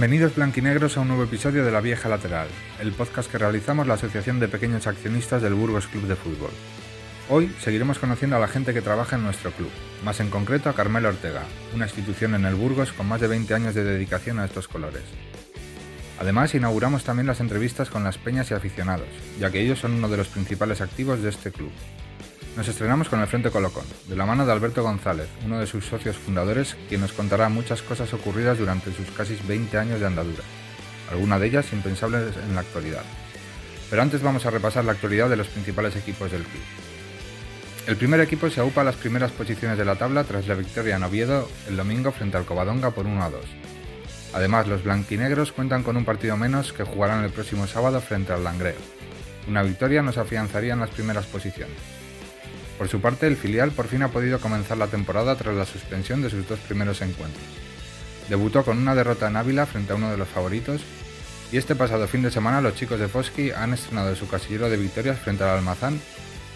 Bienvenidos blanquinegros a un nuevo episodio de La Vieja Lateral, el podcast que realizamos la Asociación de Pequeños Accionistas del Burgos Club de Fútbol. Hoy seguiremos conociendo a la gente que trabaja en nuestro club, más en concreto a Carmelo Ortega, una institución en el Burgos con más de 20 años de dedicación a estos colores. Además, inauguramos también las entrevistas con las peñas y aficionados, ya que ellos son uno de los principales activos de este club. Nos estrenamos con el Frente Colocón, de la mano de Alberto González, uno de sus socios fundadores, quien nos contará muchas cosas ocurridas durante sus casi 20 años de andadura, algunas de ellas impensables en la actualidad. Pero antes vamos a repasar la actualidad de los principales equipos del club. El primer equipo se aupa a las primeras posiciones de la tabla tras la victoria en Oviedo el domingo frente al Covadonga por 1 a 2. Además, los blanquinegros cuentan con un partido menos que jugarán el próximo sábado frente al Langreo. Una victoria nos afianzaría en las primeras posiciones. Por su parte, el filial por fin ha podido comenzar la temporada tras la suspensión de sus dos primeros encuentros. Debutó con una derrota en Ávila frente a uno de los favoritos y este pasado fin de semana los chicos de Foski han estrenado su casillero de victorias frente al Almazán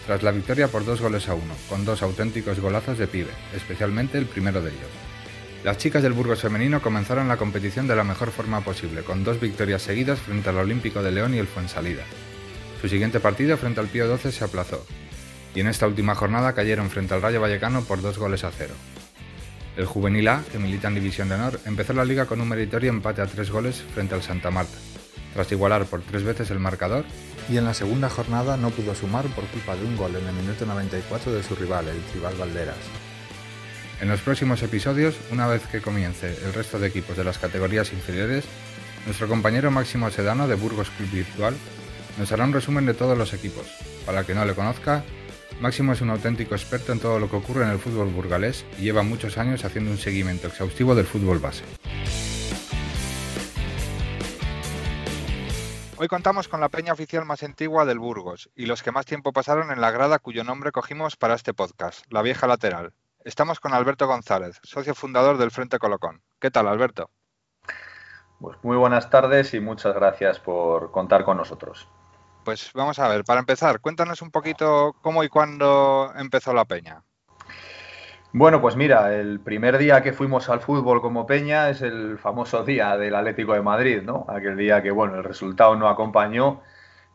tras la victoria por dos goles a uno, con dos auténticos golazos de pibe, especialmente el primero de ellos. Las chicas del Burgos femenino comenzaron la competición de la mejor forma posible, con dos victorias seguidas frente al Olímpico de León y el Fuensalida. Su siguiente partido frente al Pío 12 se aplazó, y en esta última jornada cayeron frente al Rayo Vallecano por dos goles a cero. El Juvenil A, que milita en División de Honor, empezó la liga con un meritorio empate a tres goles frente al Santa Marta, tras igualar por tres veces el marcador, y en la segunda jornada no pudo sumar por culpa de un gol en el minuto 94 de su rival, el Tribal Valderas. En los próximos episodios, una vez que comience el resto de equipos de las categorías inferiores, nuestro compañero Máximo Sedano de Burgos Club Virtual nos hará un resumen de todos los equipos. Para el que no le conozca, Máximo es un auténtico experto en todo lo que ocurre en el fútbol burgalés y lleva muchos años haciendo un seguimiento exhaustivo del fútbol base. Hoy contamos con la peña oficial más antigua del Burgos y los que más tiempo pasaron en la grada cuyo nombre cogimos para este podcast, La Vieja Lateral. Estamos con Alberto González, socio fundador del Frente Colocón. ¿Qué tal, Alberto? Pues muy buenas tardes y muchas gracias por contar con nosotros pues vamos a ver, para empezar, cuéntanos un poquito cómo y cuándo empezó la peña. Bueno, pues mira, el primer día que fuimos al fútbol como peña es el famoso día del Atlético de Madrid, ¿no? Aquel día que, bueno, el resultado no acompañó,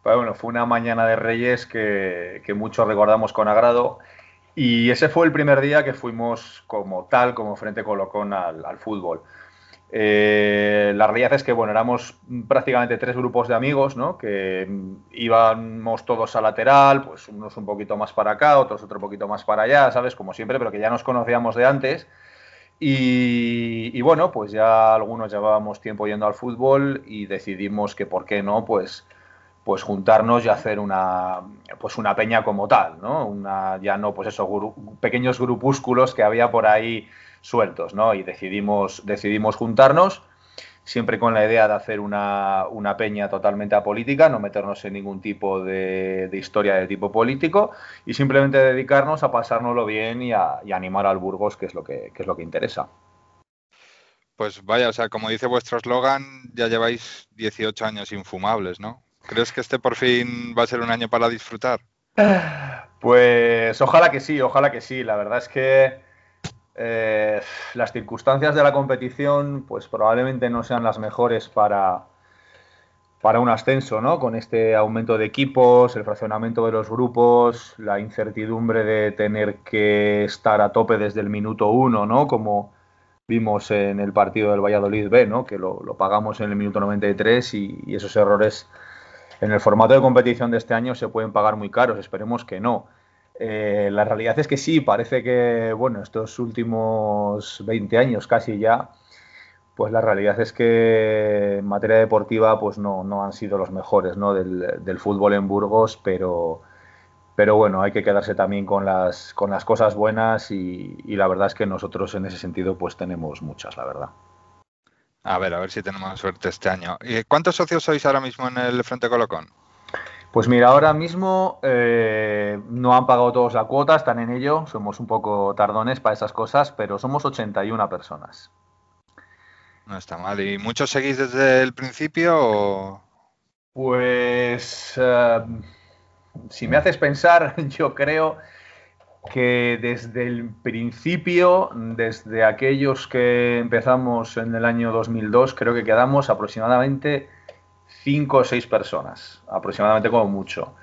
pero bueno, fue una mañana de Reyes que, muchos recordamos con agrado. Y ese fue el primer día que fuimos como tal, como Frente Colocón al, al fútbol. Eh, la realidad es que, bueno, éramos prácticamente tres grupos de amigos, ¿no? Que íbamos todos a lateral, pues unos un poquito más para acá, otros otro poquito más para allá, ¿sabes? Como siempre, pero que ya nos conocíamos de antes. Y, bueno, pues ya algunos llevábamos tiempo yendo al fútbol y decidimos que, ¿por qué no? Pues, pues juntarnos y hacer una, pues una peña como tal, ¿no? Una, ya no, pues eso, pequeños grupúsculos que había por ahí sueltos, ¿no? Y decidimos, decidimos juntarnos, siempre con la idea de hacer una, peña totalmente apolítica, no meternos en ningún tipo de, historia de tipo político y simplemente dedicarnos a pasárnoslo bien y a, animar al Burgos, que es lo que, es lo que interesa. Pues vaya, o sea, como dice vuestro eslogan, ya lleváis 18 años infumables, ¿no? ¿Crees que este por fin va a ser un año para disfrutar? Pues ojalá que sí, ojalá que sí. La verdad es que eh, las circunstancias de la competición pues probablemente no sean las mejores para, para un ascenso, ¿no? Con este aumento de equipos, el fraccionamiento de los grupos, la incertidumbre de tener que estar a tope desde el minuto uno, ¿no? Como vimos en el partido del Valladolid B, ¿no? Que lo, pagamos en el minuto 93 y, y esos errores en el formato de competición de este año se pueden pagar muy caros, esperemos que no. Eh, la realidad es que sí, parece que, bueno, estos últimos 20 años casi ya, pues la realidad es que en materia deportiva pues no, no han sido los mejores ¿no? del, fútbol en Burgos, pero, pero bueno, hay que quedarse también con las, con las cosas buenas y, y, la verdad es que nosotros en ese sentido pues tenemos muchas, la verdad. A ver, a ver si tenemos suerte este año. ¿Y ¿Cuántos socios sois ahora mismo en el Frente Colocón? Pues mira, ahora mismo eh, no han pagado todos la cuota, están en ello, somos un poco tardones para esas cosas, pero somos 81 personas. No está mal. ¿Y muchos seguís desde el principio? Pues eh, si me haces pensar, yo creo que desde el principio, desde aquellos que empezamos en el año 2002, creo que quedamos aproximadamente cinco o seis personas, aproximadamente como mucho.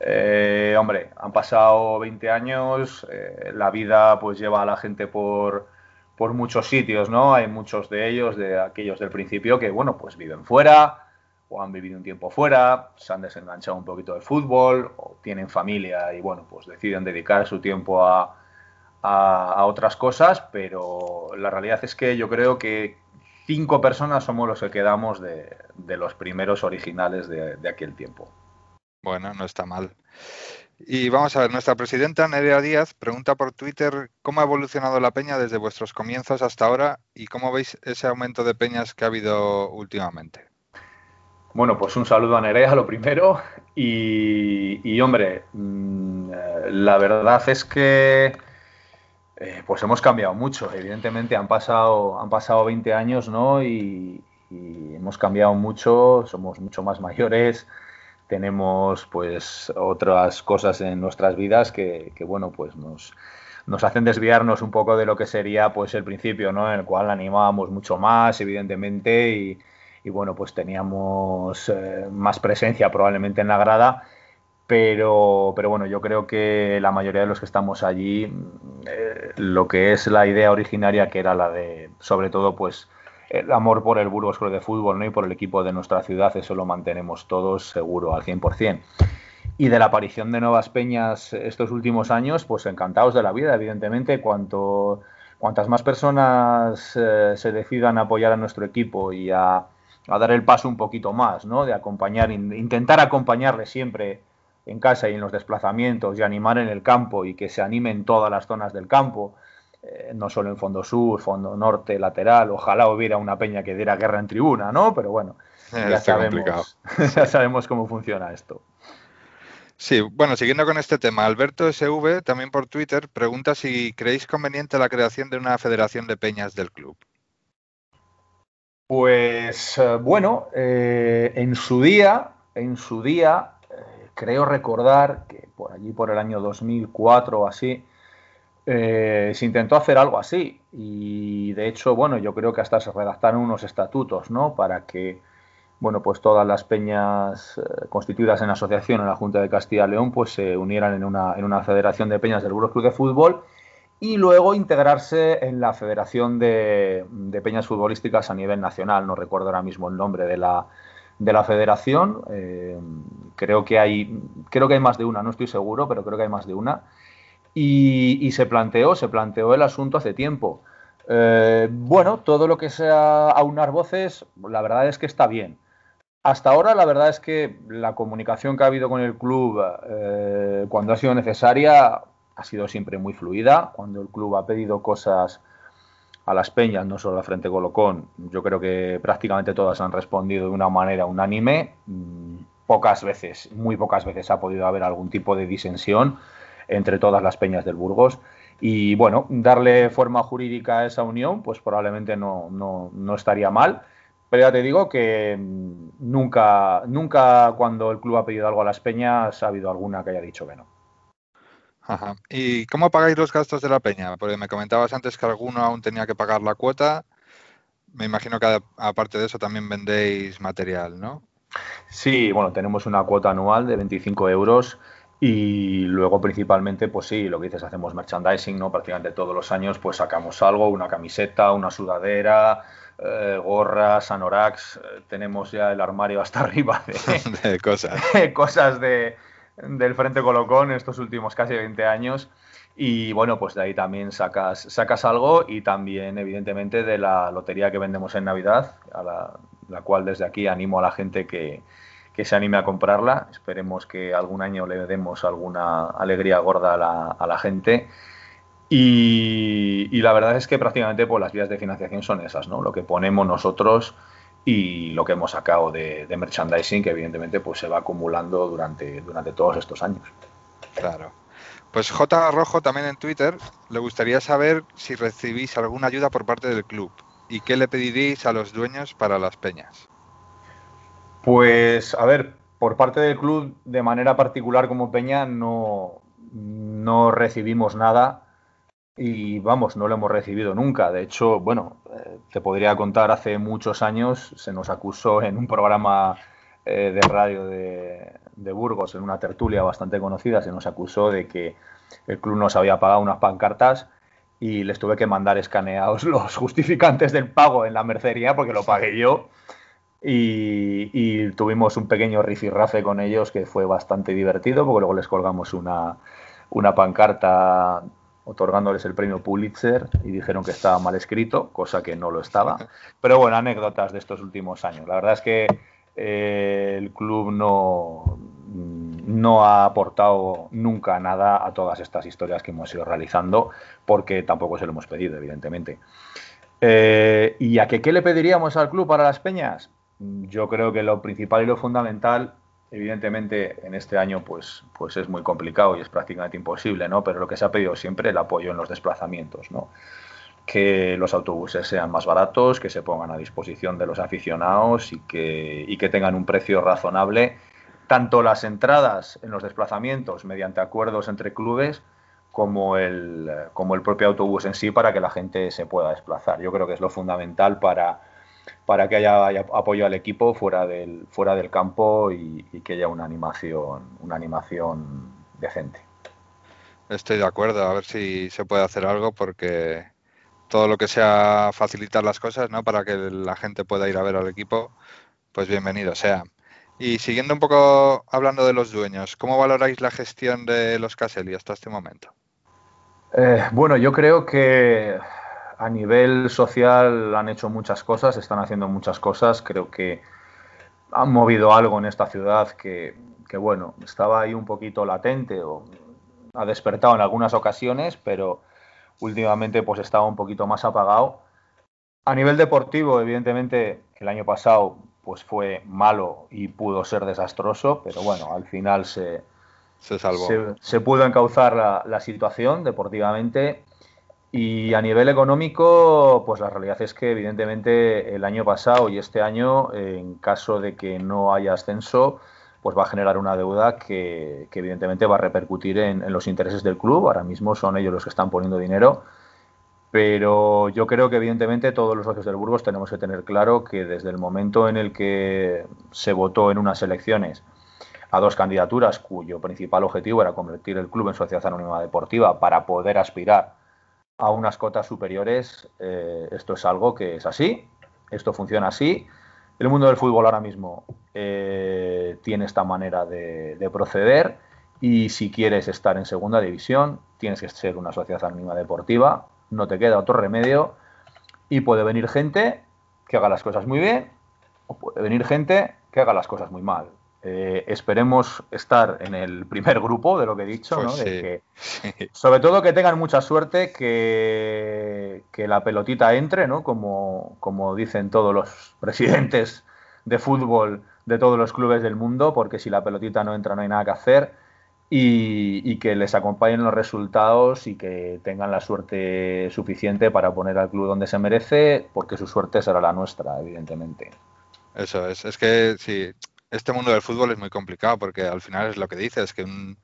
Eh, hombre, han pasado 20 años, eh, la vida pues lleva a la gente por, por muchos sitios, ¿no? Hay muchos de ellos, de aquellos del principio, que bueno, pues viven fuera, o han vivido un tiempo fuera, se han desenganchado un poquito del fútbol, o tienen familia y bueno, pues deciden dedicar su tiempo a, otras cosas, pero la realidad es que yo creo que cinco personas somos los que quedamos de, los primeros originales de, aquel tiempo. Bueno, no está mal. Y vamos a ver, nuestra presidenta Nerea Díaz pregunta por Twitter cómo ha evolucionado la peña desde vuestros comienzos hasta ahora y cómo veis ese aumento de peñas que ha habido últimamente. Bueno, pues un saludo a Nerea, lo primero. Y, hombre, mm, la verdad es que eh, pues hemos cambiado mucho. Evidentemente han pasado, han pasado 20 años, ¿no? Y, hemos cambiado mucho, somos mucho más mayores, tenemos pues otras cosas en nuestras vidas que, bueno, pues nos, nos hacen desviarnos un poco de lo que sería pues el principio, ¿no? En el cual animábamos mucho más, evidentemente, y bueno, pues teníamos eh, más presencia probablemente en la grada, pero, pero bueno, yo creo que la mayoría de los que estamos allí, eh, lo que es la idea originaria, que era la de, sobre todo, pues el amor por el Burgos Club de Fútbol ¿no? y por el equipo de nuestra ciudad, eso lo mantenemos todos seguro al 100%. Y de la aparición de nuevas peñas estos últimos años, pues encantados de la vida, evidentemente, cuanto, cuantas más personas eh, se decidan a apoyar a nuestro equipo y a, a dar el paso un poquito más, ¿no? De acompañar, intentar acompañarle siempre en casa y en los desplazamientos y animar en el campo y que se anime en todas las zonas del campo, eh, no solo en fondo sur, fondo norte, lateral, ojalá hubiera una peña que diera guerra en tribuna, ¿no? Pero bueno, eh, ya, sabemos, ya sabemos cómo funciona esto. Sí, bueno, siguiendo con este tema, Alberto SV, también por Twitter, pregunta si creéis conveniente la creación de una federación de peñas del club. Pues eh, bueno, eh, en su día, en su día, creo recordar que por allí por el año 2004 o así, se intentó hacer algo así. Y de hecho, bueno, yo creo que hasta se redactaron unos estatutos, ¿no? Para que, bueno, pues todas las peñas constituidas en asociación en la Junta de Castilla y León, pues se unieran en una, en una federación de peñas del Burgos Club de Fútbol y luego integrarse en la Federación de, Peñas Futbolísticas a nivel nacional. No recuerdo ahora mismo el nombre de la, de la federación. Eh, creo, que hay, creo que hay más de una, no estoy seguro, pero creo que hay más de una. Y, se planteó, se planteó el asunto hace tiempo. Eh, bueno, todo lo que sea aunar voces, la verdad es que está bien. Hasta ahora, la verdad es que la comunicación que ha habido con el club eh, cuando ha sido necesaria ha sido siempre muy fluida. Cuando el club ha pedido cosas a las peñas, no solo a Frente Colocón, yo creo que prácticamente todas han respondido de una manera unánime. Mm, pocas veces, muy pocas veces ha podido haber algún tipo de disensión entre todas las peñas del Burgos. Y bueno, darle forma jurídica a esa unión, pues probablemente no, no, no estaría mal. Pero ya te digo que mm, nunca, nunca cuando el club ha pedido algo a las peñas ha habido alguna que haya dicho que no. Ajá. ¿Y cómo pagáis los gastos de la peña? Porque me comentabas antes que alguno aún tenía que pagar la cuota. Me imagino que aparte de eso también vendéis material, ¿no? Sí, bueno, tenemos una cuota anual de 25 euros y luego principalmente, pues sí, lo que dices, hacemos merchandising, ¿no? Prácticamente todos los años pues sacamos algo, una camiseta, una sudadera, eh, gorras, anoraks, eh, tenemos ya el armario hasta arriba de, de cosas. cosas de, del Frente Colocón estos últimos casi 20 años. Y bueno, pues de ahí también sacas, sacas algo y también, evidentemente, de la lotería que vendemos en Navidad, a la, cual desde aquí animo a la gente que, se anime a comprarla. Esperemos que algún año le demos alguna alegría gorda a la, gente. Y, y, la verdad es que prácticamente pues, las vías de financiación son esas, ¿no? Lo que ponemos nosotros y lo que hemos sacado de, merchandising que evidentemente pues se va acumulando durante, durante todos estos años. Claro. Pues J. Rojo también en Twitter le gustaría saber si recibís alguna ayuda por parte del club y qué le pediréis a los dueños para las peñas. Pues a ver, por parte del club de manera particular como peña no, no recibimos nada y vamos, no lo hemos recibido nunca. De hecho, bueno, te podría contar, hace muchos años se nos acusó en un programa eh, de radio de, de, Burgos, en una tertulia bastante conocida, se nos acusó de que el club nos había pagado unas pancartas y les tuve que mandar escaneados los justificantes del pago en la mercería porque lo pagué yo. Y, tuvimos un pequeño rifirrafe con ellos que fue bastante divertido porque luego les colgamos una, una pancarta otorgándoles el premio Pulitzer y dijeron que estaba mal escrito, cosa que no lo estaba. Pero bueno, anécdotas de estos últimos años. La verdad es que eh, el club no, no ha aportado nunca nada a todas estas historias que hemos ido realizando, porque tampoco se lo hemos pedido, evidentemente. Eh, ¿Y a qué le pediríamos al club para las peñas? Yo creo que lo principal y lo fundamental Evidentemente, en este año pues, pues es muy complicado y es prácticamente imposible, ¿no? Pero lo que se ha pedido siempre el apoyo en los desplazamientos, ¿no? Que los autobuses sean más baratos, que se pongan a disposición de los aficionados y que, y que tengan un precio razonable, tanto las entradas en los desplazamientos mediante acuerdos entre clubes, como el, como el propio autobús en sí para que la gente se pueda desplazar. Yo creo que es lo fundamental para, para que haya, apoyo al equipo fuera del, fuera del campo y, que haya una animación, una animación decente. Estoy de acuerdo, a ver si se puede hacer algo porque todo lo que sea facilitar las cosas, ¿no? Para que la gente pueda ir a ver al equipo, pues bienvenido sea. Y siguiendo un poco hablando de los dueños, ¿cómo valoráis la gestión de los Caselli hasta este momento? Eh, bueno, yo creo que a nivel social han hecho muchas cosas, están haciendo muchas cosas. Creo que han movido algo en esta ciudad que, bueno, estaba ahí un poquito latente o ha despertado en algunas ocasiones, pero últimamente pues estaba un poquito más apagado. A nivel deportivo, evidentemente, el año pasado pues fue malo y pudo ser desastroso, pero bueno, al final se, se salvó. Se, pudo encauzar la, la situación deportivamente y a nivel económico, pues la realidad es que evidentemente el año pasado y este año, en caso de que no haya ascenso, pues va a generar una deuda que, evidentemente va a repercutir en, los intereses del club. Ahora mismo son ellos los que están poniendo dinero. Pero yo creo que evidentemente todos los socios del Burgos tenemos que tener claro que desde el momento en el que se votó en unas elecciones a dos candidaturas cuyo principal objetivo era convertir el club en sociedad anónima deportiva para poder aspirar a unas cotas superiores, eh, esto es algo que es así, esto funciona así. El mundo del fútbol ahora mismo eh, tiene esta manera de, proceder y si quieres estar en segunda división, tienes que ser una sociedad anónima deportiva, no te queda otro remedio y puede venir gente que haga las cosas muy bien o puede venir gente que haga las cosas muy mal. Eh, esperemos estar en el primer grupo de lo que he dicho, pues sobre todo que tengan mucha suerte, que, que la pelotita entre, ¿no? Como, como dicen todos los presidentes de fútbol de todos los clubes del mundo, porque si la pelotita no entra no hay nada que hacer. Y, y, que les acompañen los resultados y que tengan la suerte suficiente para poner al club donde se merece, porque su suerte será la nuestra, evidentemente. Eso es, es que sí, este mundo del fútbol es muy complicado porque al final es lo que dices, que un,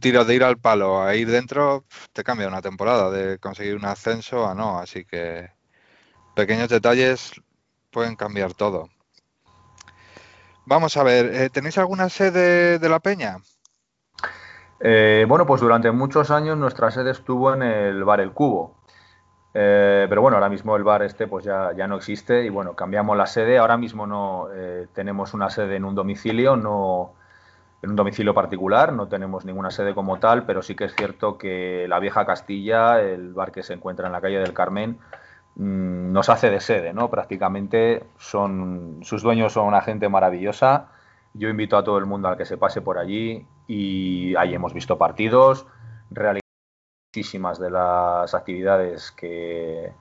tiro de ir al palo a ir dentro te cambia una temporada, de conseguir un ascenso a no, así que pequeños detalles pueden cambiar todo. Vamos a ver, eh, ¿tenéis alguna sede de la Peña? Eh, bueno, pues durante muchos años nuestra sede estuvo en el Bar El Cubo. Eh, pero bueno, ahora mismo el bar este pues ya, ya no existe y bueno, cambiamos la sede. Ahora mismo no eh, tenemos una sede en un domicilio, no en un domicilio particular, no tenemos ninguna sede como tal, pero sí que es cierto que la vieja Castilla, el bar que se encuentra en la calle del Carmen, mm, nos hace de sede, ¿no? Prácticamente son sus dueños son una gente maravillosa. Yo invito a todo el mundo a que se pase por allí y ahí hemos visto partidos, muchísimas de las actividades que,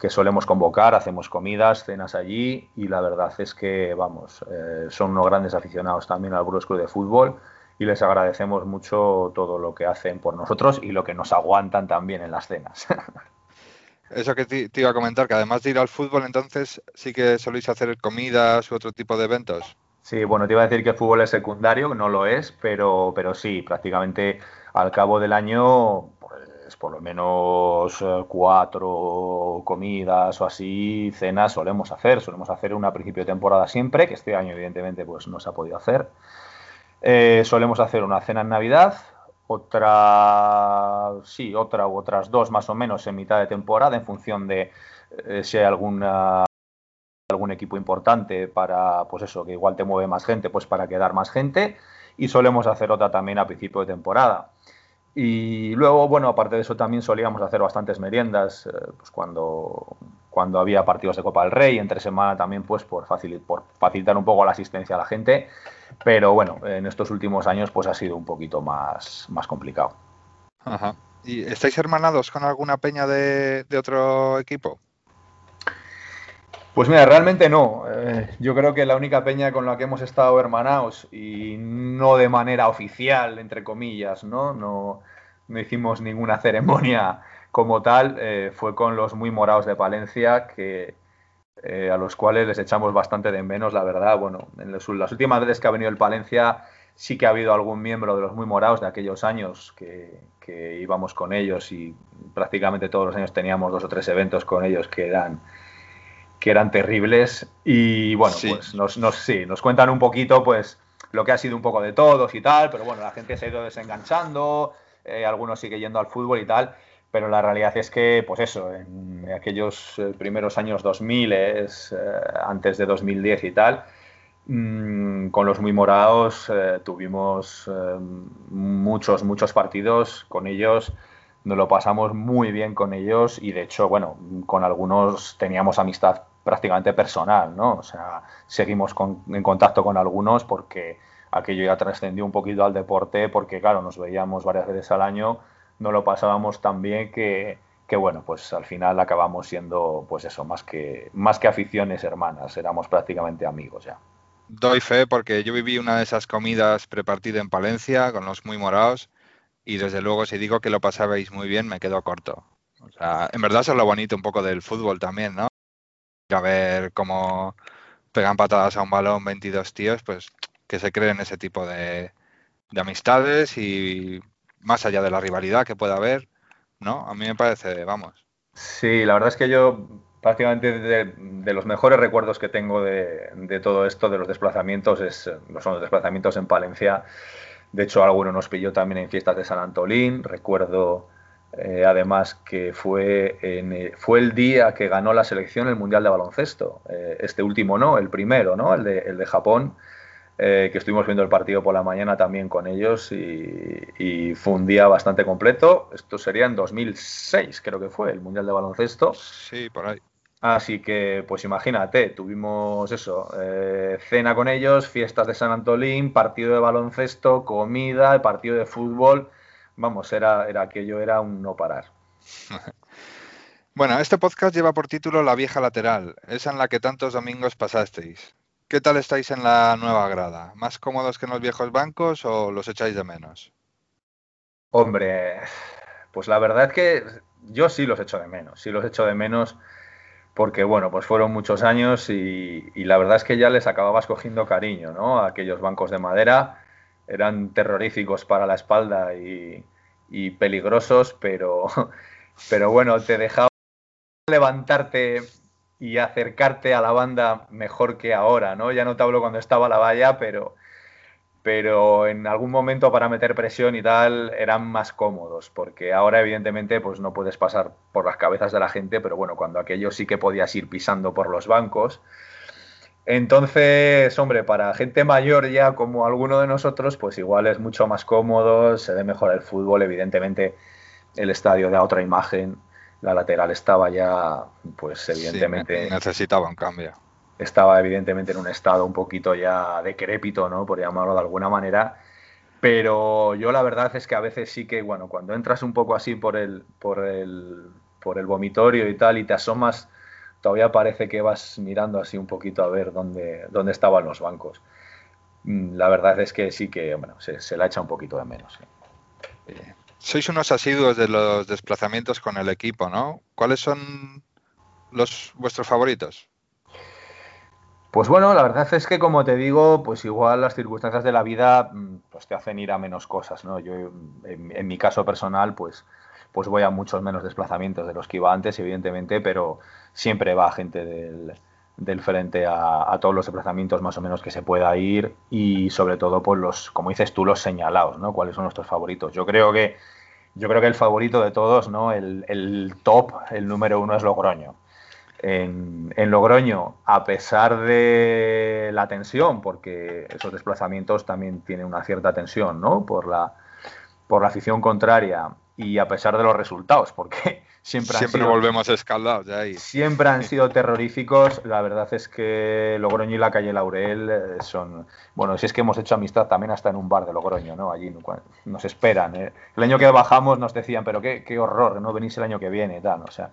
que solemos convocar, hacemos comidas, cenas allí y la verdad es que, vamos, eh, son unos grandes aficionados también al Burgos Club de Fútbol y les agradecemos mucho todo lo que hacen por nosotros y lo que nos aguantan también en las cenas. Eso que te, iba a comentar, que además de ir al fútbol, entonces sí que soléis hacer comidas u otro tipo de eventos. Sí, bueno, te iba a decir que el fútbol es secundario, no lo es, pero, pero sí, prácticamente al cabo del año, pues por lo menos eh, cuatro comidas o así, cenas solemos hacer. Solemos hacer una a principio de temporada siempre, que este año evidentemente pues no se ha podido hacer. Eh, solemos hacer una cena en Navidad, otra, sí, otra u otras dos más o menos en mitad de temporada, en función de eh, si hay alguna algún equipo importante para, pues eso, que igual te mueve más gente, pues para quedar más gente. Y solemos hacer otra también a principio de temporada. Y luego, bueno, aparte de eso también solíamos hacer bastantes meriendas, eh, pues cuando, cuando había partidos de Copa del Rey, entre semana también, pues por, por facilitar un poco la asistencia a la gente. Pero bueno, en estos últimos años, pues ha sido un poquito más, más complicado. Ajá. ¿Y estáis hermanados con alguna peña de, de otro equipo? Pues mira, realmente no. Eh, yo creo que la única peña con la que hemos estado hermanados y no de manera oficial, entre comillas, ¿no? No, hicimos ninguna ceremonia como tal, eh, fue con los muy morados de Palencia, que, eh, a los cuales les echamos bastante de menos, la verdad. Bueno, en las últimas veces que ha venido el Palencia sí que ha habido algún miembro de los muy morados de aquellos años que, que íbamos con ellos y prácticamente todos los años teníamos dos o tres eventos con ellos que eran que eran terribles y bueno, pues nos, nos, sí, nos cuentan un poquito pues lo que ha sido un poco de todos y tal, pero bueno, la gente se ha ido desenganchando, eh, algunos sigue yendo al fútbol y tal, pero la realidad es que, pues eso, en aquellos eh, primeros años 2000, es, eh, antes de 2010 y tal, mm, con los muy morados tuvimos muchos, muchos partidos con ellos nos lo pasamos muy bien con ellos y de hecho, bueno, con algunos teníamos amistad prácticamente personal, ¿no? O sea, seguimos en contacto con algunos porque aquello ya trascendió un poquito al deporte porque, claro, nos veíamos varias veces al año, no lo pasábamos tan bien que, que bueno, pues al final acabamos siendo, pues eso, más que, más que aficiones hermanas, éramos prácticamente amigos ya. Doy fe porque yo viví una de esas comidas prepartida en Palencia con los muy morados y desde luego si digo que lo pasabais muy bien me quedo corto. O sea, en verdad eso es lo bonito un poco del fútbol también, ¿no? a ver cómo pegan patadas a un balón 22 tíos, pues que se creen ese tipo de, amistades y más allá de la rivalidad que pueda haber, ¿no? A mí me parece, vamos. Sí, la verdad es que yo prácticamente de, los mejores recuerdos que tengo de, de, todo esto, de los desplazamientos, es, son los desplazamientos en Palencia. De hecho, alguno nos pilló también en fiestas de San Antolín. Recuerdo eh, además que fue, eh, fue el día que ganó la selección el Mundial de Baloncesto. Eh, este último no, el primero, ¿no? El de, el de Japón. que estuvimos viendo el partido por la mañana también con ellos y, y, fue un día bastante completo. Esto sería en 2006, creo que fue, el Mundial de Baloncesto. Sí, por ahí. Así que, pues imagínate, tuvimos eso, eh, cena con ellos, fiestas de San Antolín, partido de baloncesto, comida, partido de fútbol. Vamos, era, era aquello, era un no parar. Bueno, este podcast lleva por título La vieja lateral, esa en la que tantos domingos pasasteis. ¿Qué tal estáis en la nueva grada? ¿Más cómodos que en los viejos bancos o los echáis de menos? Hombre, pues la verdad es que yo sí los echo de menos, sí los echo de menos porque bueno, pues fueron muchos años y, la verdad es que ya les acababas cogiendo cariño, ¿no? Aquellos bancos de madera eran terroríficos para la espalda y, peligrosos, pero, pero bueno, te dejaba levantarte y acercarte a la banda mejor que ahora, ¿no? Ya no te hablo cuando estaba la valla, pero, pero en algún momento para meter presión y tal eran más cómodos, porque ahora evidentemente pues no puedes pasar por las cabezas de la gente, pero bueno, cuando aquello sí que podías ir pisando por los bancos. Entonces, hombre, para gente mayor ya como alguno de nosotros, pues igual es mucho más cómodo, se ve mejor el fútbol, evidentemente el estadio da otra imagen, la lateral estaba ya, pues evidentemente... necesitaba un cambio estaba evidentemente en un estado un poquito ya decrépito, ¿no? Por llamarlo de alguna manera. Pero yo la verdad es que a veces sí que, bueno, cuando entras un poco así por el, por el, por el vomitorio y tal y te asomas, todavía parece que vas mirando así un poquito a ver dónde, dónde estaban los bancos. Mm, la verdad es que sí que, bueno, se, se la echa un poquito de menos. Eh, sois unos asiduos de los desplazamientos con el equipo, ¿no? ¿Cuáles son los vuestros favoritos? Pues bueno, la verdad es que como te digo, pues igual las circunstancias de la vida mm, pues te hacen ir a menos cosas, ¿no? Yo en, mi caso personal, pues, pues voy a muchos menos desplazamientos de los que iba antes, evidentemente, pero siempre va gente del, frente a, a, todos los desplazamientos más o menos que se pueda ir y sobre todo, pues los, como dices tú, los señalados, ¿no? ¿Cuáles son nuestros favoritos? Yo creo que yo creo que el favorito de todos, ¿no? El, el top, el número uno es Logroño en, Logroño, a pesar de la tensión, porque esos desplazamientos también tienen una cierta tensión, ¿no? Por la, por la afición contraria y a pesar de los resultados, porque siempre, siempre volvemos escaldados de ahí. Siempre han sido terroríficos. La verdad es que Logroño y la calle Laurel eh, son. Bueno, si es que hemos hecho amistad también hasta en un bar de Logroño, ¿no? Allí nos esperan. ¿eh? El año que bajamos nos decían, pero qué, qué horror, no venís el año que viene, tal. O sea,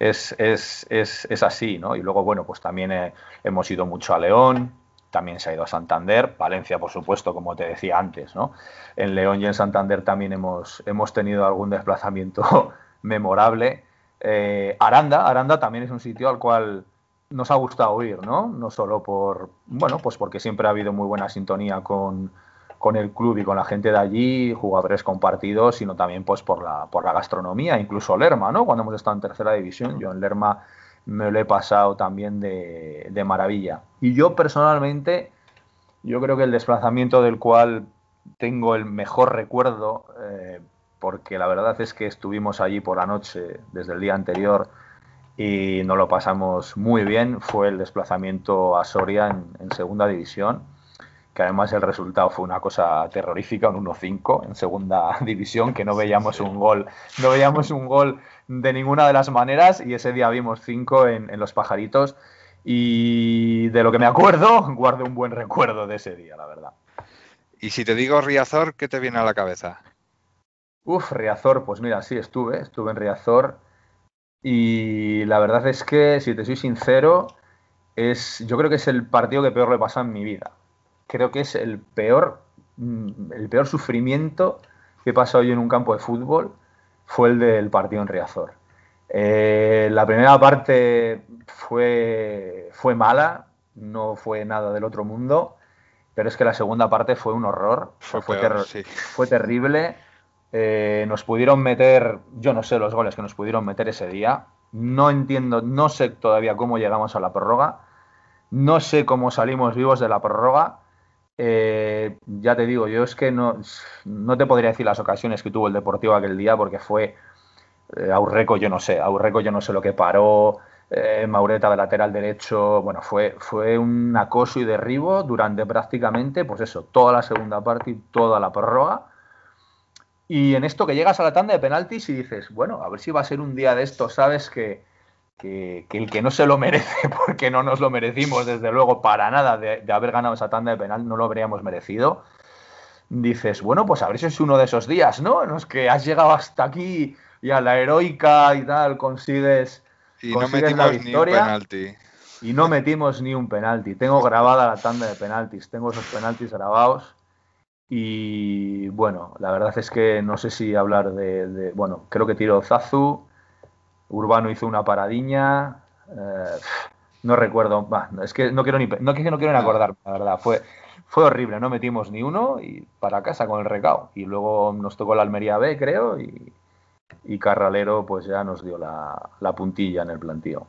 es, es, es, es así, ¿no? Y luego, bueno, pues también eh, hemos ido mucho a León, también se ha ido a Santander, Valencia, por supuesto, como te decía antes, ¿no? En León y en Santander también hemos, hemos tenido algún desplazamiento memorable. Eh, Aranda, Aranda también es un sitio al cual nos ha gustado ir, ¿no? No solo por, bueno, pues porque siempre ha habido muy buena sintonía con, con el club y con la gente de allí, jugadores compartidos, sino también pues por la, por la gastronomía, incluso Lerma, ¿no? Cuando hemos estado en tercera división, yo en Lerma me lo he pasado también de, maravilla. Y yo personalmente, yo creo que el desplazamiento del cual tengo el mejor recuerdo, eh, porque la verdad es que estuvimos allí por la noche desde el día anterior y nos lo pasamos muy bien, fue el desplazamiento a Soria en segunda división que además el resultado fue una cosa terrorífica, un 1-5 en segunda división, que no veíamos un gol, no veíamos un gol de ninguna de las maneras y ese día vimos 5 en, Los Pajaritos y de lo que me acuerdo, guardo un buen recuerdo de ese día, la verdad. Y si te digo Riazor, ¿qué te viene a la cabeza? Uf, Riazor, pues mira, sí, estuve, estuve en Riazor y la verdad es que, si te soy sincero, es, yo creo que es el partido que peor le pasa en mi vida creo que es el peor, mm, el peor sufrimiento que he pasado yo en un campo de fútbol fue el del partido en Riazor. Eh, la primera parte fue, fue mala, no fue nada del otro mundo, pero es que la segunda parte fue un horror, fue, fue, terrible. Eh, nos pudieron meter, yo no sé los goles que nos pudieron meter ese día, no entiendo, no sé todavía cómo llegamos a la prórroga, no sé cómo salimos vivos de la prórroga, eh, ya te digo, yo es que no, no te podría decir las ocasiones que tuvo el Deportivo aquel día porque fue eh, Aurreco, yo no sé, Aurreco yo no sé lo que paró, eh, Maureta de lateral derecho, bueno, fue, fue un acoso y derribo durante prácticamente, pues eso, toda la segunda parte y toda la prórroga. Y en esto que llegas a la tanda de penaltis y dices, bueno, a ver si va a ser un día de esto, ¿sabes? Que, que, el que no se lo merece, porque no nos lo merecimos, desde luego, para nada, de, haber ganado esa tanda de penal, no lo habríamos merecido. Dices, bueno, pues a ver si es uno de esos días, ¿no? En los que has llegado hasta aquí y a la heroica y tal, consigues, y no metimos la victoria. Ni un penalti. Y no metimos ni un penalti. Tengo grabada la tanda de penaltis, tengo esos penaltis grabados. Y bueno, la verdad es que no sé si hablar de, de bueno, creo que tiro Zazu, Urbano hizo una paradiña. Eh, no recuerdo, es que no quiero ni no, que no quiero ni acordarme, la verdad. Fue, fue horrible, no metimos ni uno y para casa con el recao. Y luego nos tocó la Almería B, creo, y, Carralero pues ya nos dio la, puntilla en el plantío.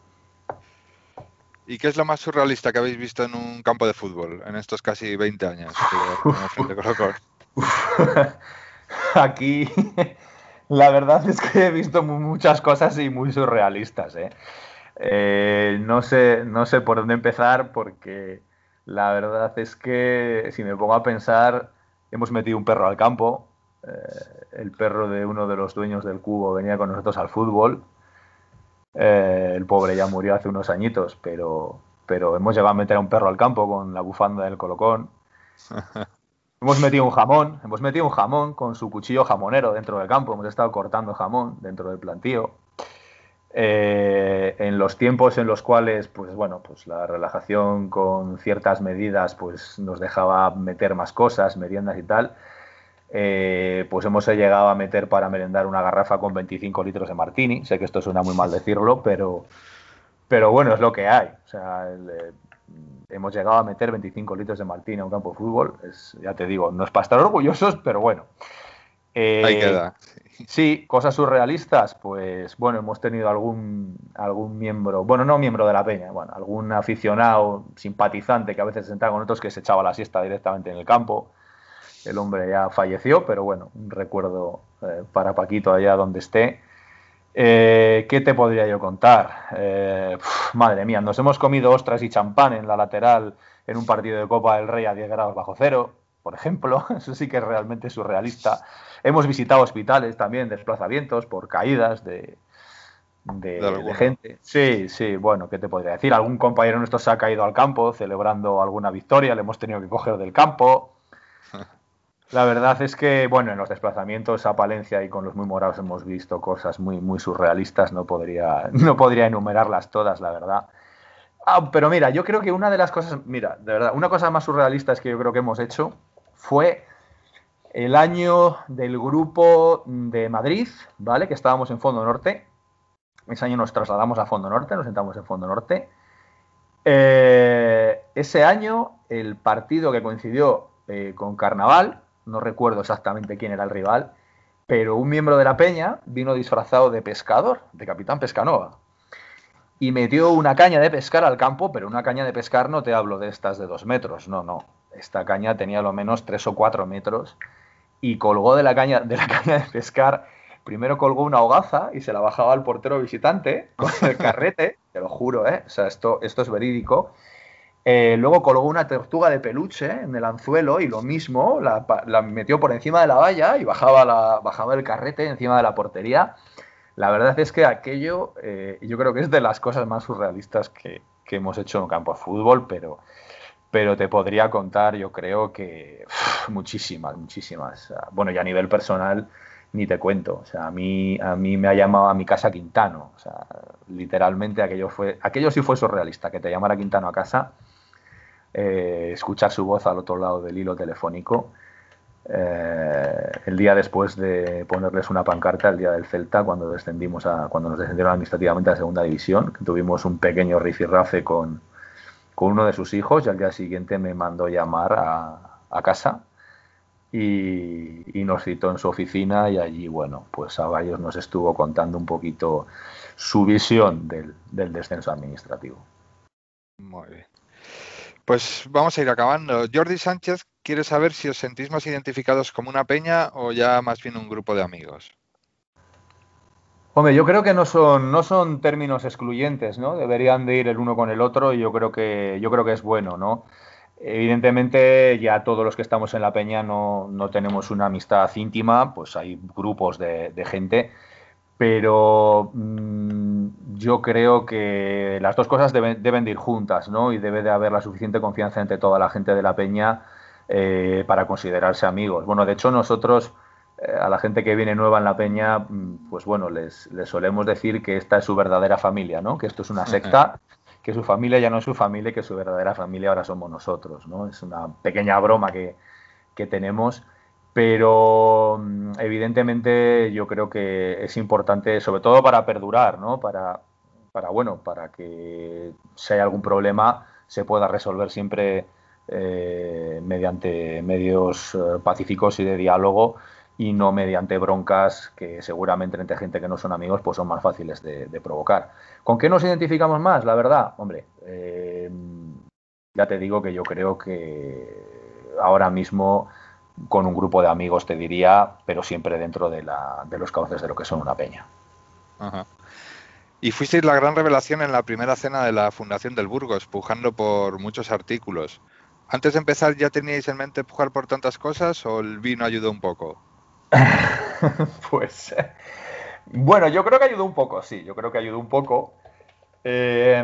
¿Y qué es lo más surrealista que habéis visto en un campo de fútbol en estos casi 20 años? Aquí la verdad es que he visto muchas cosas y muy surrealistas. ¿eh? ¿eh? no, sé, no sé por dónde empezar porque la verdad es que si me pongo a pensar, hemos metido un perro al campo. Eh, el perro de uno de los dueños del cubo venía con nosotros al fútbol. Eh, el pobre ya murió hace unos añitos, pero, pero hemos llegado a meter a un perro al campo con la bufanda del colocón. Hemos metido un jamón, hemos metido un jamón con su cuchillo jamonero dentro del campo, hemos estado cortando jamón dentro del plantío. Eh, en los tiempos en los cuales, pues bueno, pues la relajación con ciertas medidas, pues nos dejaba meter más cosas, meriendas y tal, eh, pues hemos llegado a meter para merendar una garrafa con 25 litros de martini. Sé que esto suena muy mal decirlo, pero, pero bueno, es lo que hay. O sea, hemos llegado a meter 25 litros de maltín en un campo de fútbol. Es, ya te digo, no es para estar orgullosos, pero bueno. Eh, Ahí queda. Sí, cosas surrealistas, pues bueno, hemos tenido algún, algún miembro, bueno, no miembro de la peña, bueno, algún aficionado simpatizante que a veces se sentaba con otros que se echaba la siesta directamente en el campo. El hombre ya falleció, pero bueno, un recuerdo eh, para Paquito allá donde esté. Eh, ¿Qué te podría yo contar? Eh, madre mía, nos hemos comido ostras y champán en la lateral en un partido de Copa del Rey a 10 grados bajo cero, por ejemplo. Eso sí que es realmente surrealista. Hemos visitado hospitales también, desplazamientos por caídas de, de, gente. Sí, sí, bueno, ¿qué te podría decir? Algún compañero nuestro se ha caído al campo celebrando alguna victoria, le hemos tenido que coger del campo. La verdad es que, bueno, en los desplazamientos a Palencia y con los muy morados hemos visto cosas muy, muy surrealistas, no podría, no podría enumerarlas todas, la verdad. Ah, pero mira, yo creo que una de las cosas, mira, de verdad, una cosa más surrealista es que yo creo que hemos hecho fue el año del grupo de Madrid, ¿vale? Que estábamos en Fondo Norte. Ese año nos trasladamos a Fondo Norte, nos sentamos en Fondo Norte. Eh, ese año, el partido que coincidió eh, con Carnaval, no recuerdo exactamente quién era el rival, pero un miembro de la peña vino disfrazado de pescador, de capitán Pescanova, y metió una caña de pescar al campo, pero una caña de pescar no te hablo de estas de dos metros, no, no. Esta caña tenía lo menos tres o cuatro metros y colgó de la caña de, la caña de pescar. Primero colgó una hogaza y se la bajaba al portero visitante con el carrete, te lo juro, ¿eh? O sea, esto, esto es verídico. Eh, luego colgó una tortuga de peluche en el anzuelo y lo mismo, la, metió por encima de la valla y bajaba, la, bajaba el carrete encima de la portería. La verdad es que aquello eh, yo creo que es de las cosas más surrealistas que, hemos hecho en un campo de fútbol, pero, pero te podría contar yo creo que muchísimas, muchísimas. Bueno, y a nivel personal ni te cuento. O sea, a mí, a mí me ha llamado a mi casa Quintano. O sea, literalmente aquello fue, aquello sí fue surrealista, que te llamara Quintano a casa eh, escuchar su voz al otro lado del hilo telefónico. Eh, el día después de ponerles una pancarta, el día del Celta, cuando descendimos a, cuando nos descendieron administrativamente a segunda división, tuvimos un pequeño rifirrafe con, con uno de sus hijos y al día siguiente me mandó llamar a, casa y, nos citó en su oficina y allí, bueno, pues a varios nos estuvo contando un poquito su visión del, del descenso administrativo. Muy bien. Pues vamos a ir acabando. Jordi Sánchez quiere saber si os sentís más identificados como una peña o ya más bien un grupo de amigos. Hombre, yo creo que no son, no son términos excluyentes, ¿no? Deberían de ir el uno con el otro y yo creo que, yo creo que es bueno, ¿no? Evidentemente, ya todos los que estamos en la peña no, no tenemos una amistad íntima, pues hay grupos de, de gente pero mm, yo creo que las dos cosas deben, de ir juntas, ¿no? Y debe de haber la suficiente confianza entre toda la gente de la peña eh, para considerarse amigos. Bueno, de hecho nosotros eh, a la gente que viene nueva en la peña, mm, pues bueno, les, solemos decir que esta es su verdadera familia, ¿no? Que esto es una secta, que su familia ya no es su familia, que su verdadera familia ahora somos nosotros, ¿no? Es una pequeña broma que, que tenemos pero mm, evidentemente yo creo que es importante, sobre todo para perdurar, ¿no? Para, para bueno, para que si hay algún problema se pueda resolver siempre eh, mediante medios eh, pacíficos y de diálogo y no mediante broncas que seguramente entre gente que no son amigos pues son más fáciles de, provocar. ¿Con qué nos identificamos más? La verdad, hombre, eh, ya te digo que yo creo que ahora mismo con un grupo de amigos, te diría, pero siempre dentro de, la, de los cauces de lo que son una peña. Y fuisteis la gran revelación en la primera cena de la Fundación del Burgos, pujando por muchos artículos. ¿Antes de empezar ya teníais en mente pujar por tantas cosas o el vino ayudó un poco? pues bueno, yo creo que ayudó un poco, sí, yo creo que ayudó un poco. Eh,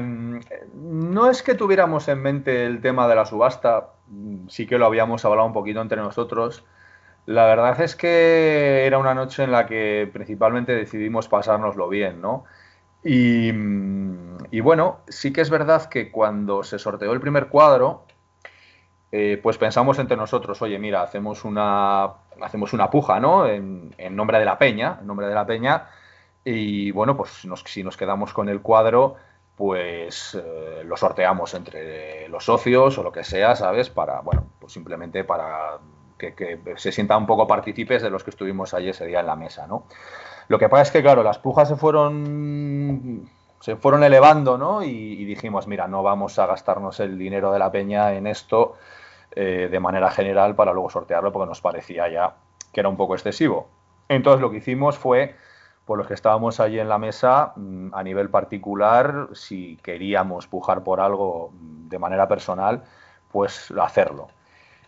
no es que tuviéramos en mente el tema de la subasta, sí que lo habíamos hablado un poquito entre nosotros. La verdad es que era una noche en la que principalmente decidimos pasárnoslo bien, ¿no? Y, bueno, sí que es verdad que cuando se sorteó el primer cuadro, eh, pues pensamos entre nosotros, oye, mira, hacemos una, hacemos una puja, ¿no? En, nombre de la peña, nombre de la peña, y bueno, pues si nos quedamos con el cuadro, pues eh, lo sorteamos entre los socios o lo que sea, ¿sabes? Para, bueno, pues simplemente para que, se sientan un poco partícipes de los que estuvimos allí ese día en la mesa, ¿no? Lo que pasa es que, claro, las pujas se fueron se fueron elevando, ¿no? Y, dijimos, mira, no vamos a gastarnos el dinero de la peña en esto eh, de manera general para luego sortearlo porque nos parecía ya que era un poco excesivo. Entonces lo que hicimos fue, por los que estábamos allí en la mesa, mm, a nivel particular, si queríamos pujar por algo de manera personal, pues hacerlo.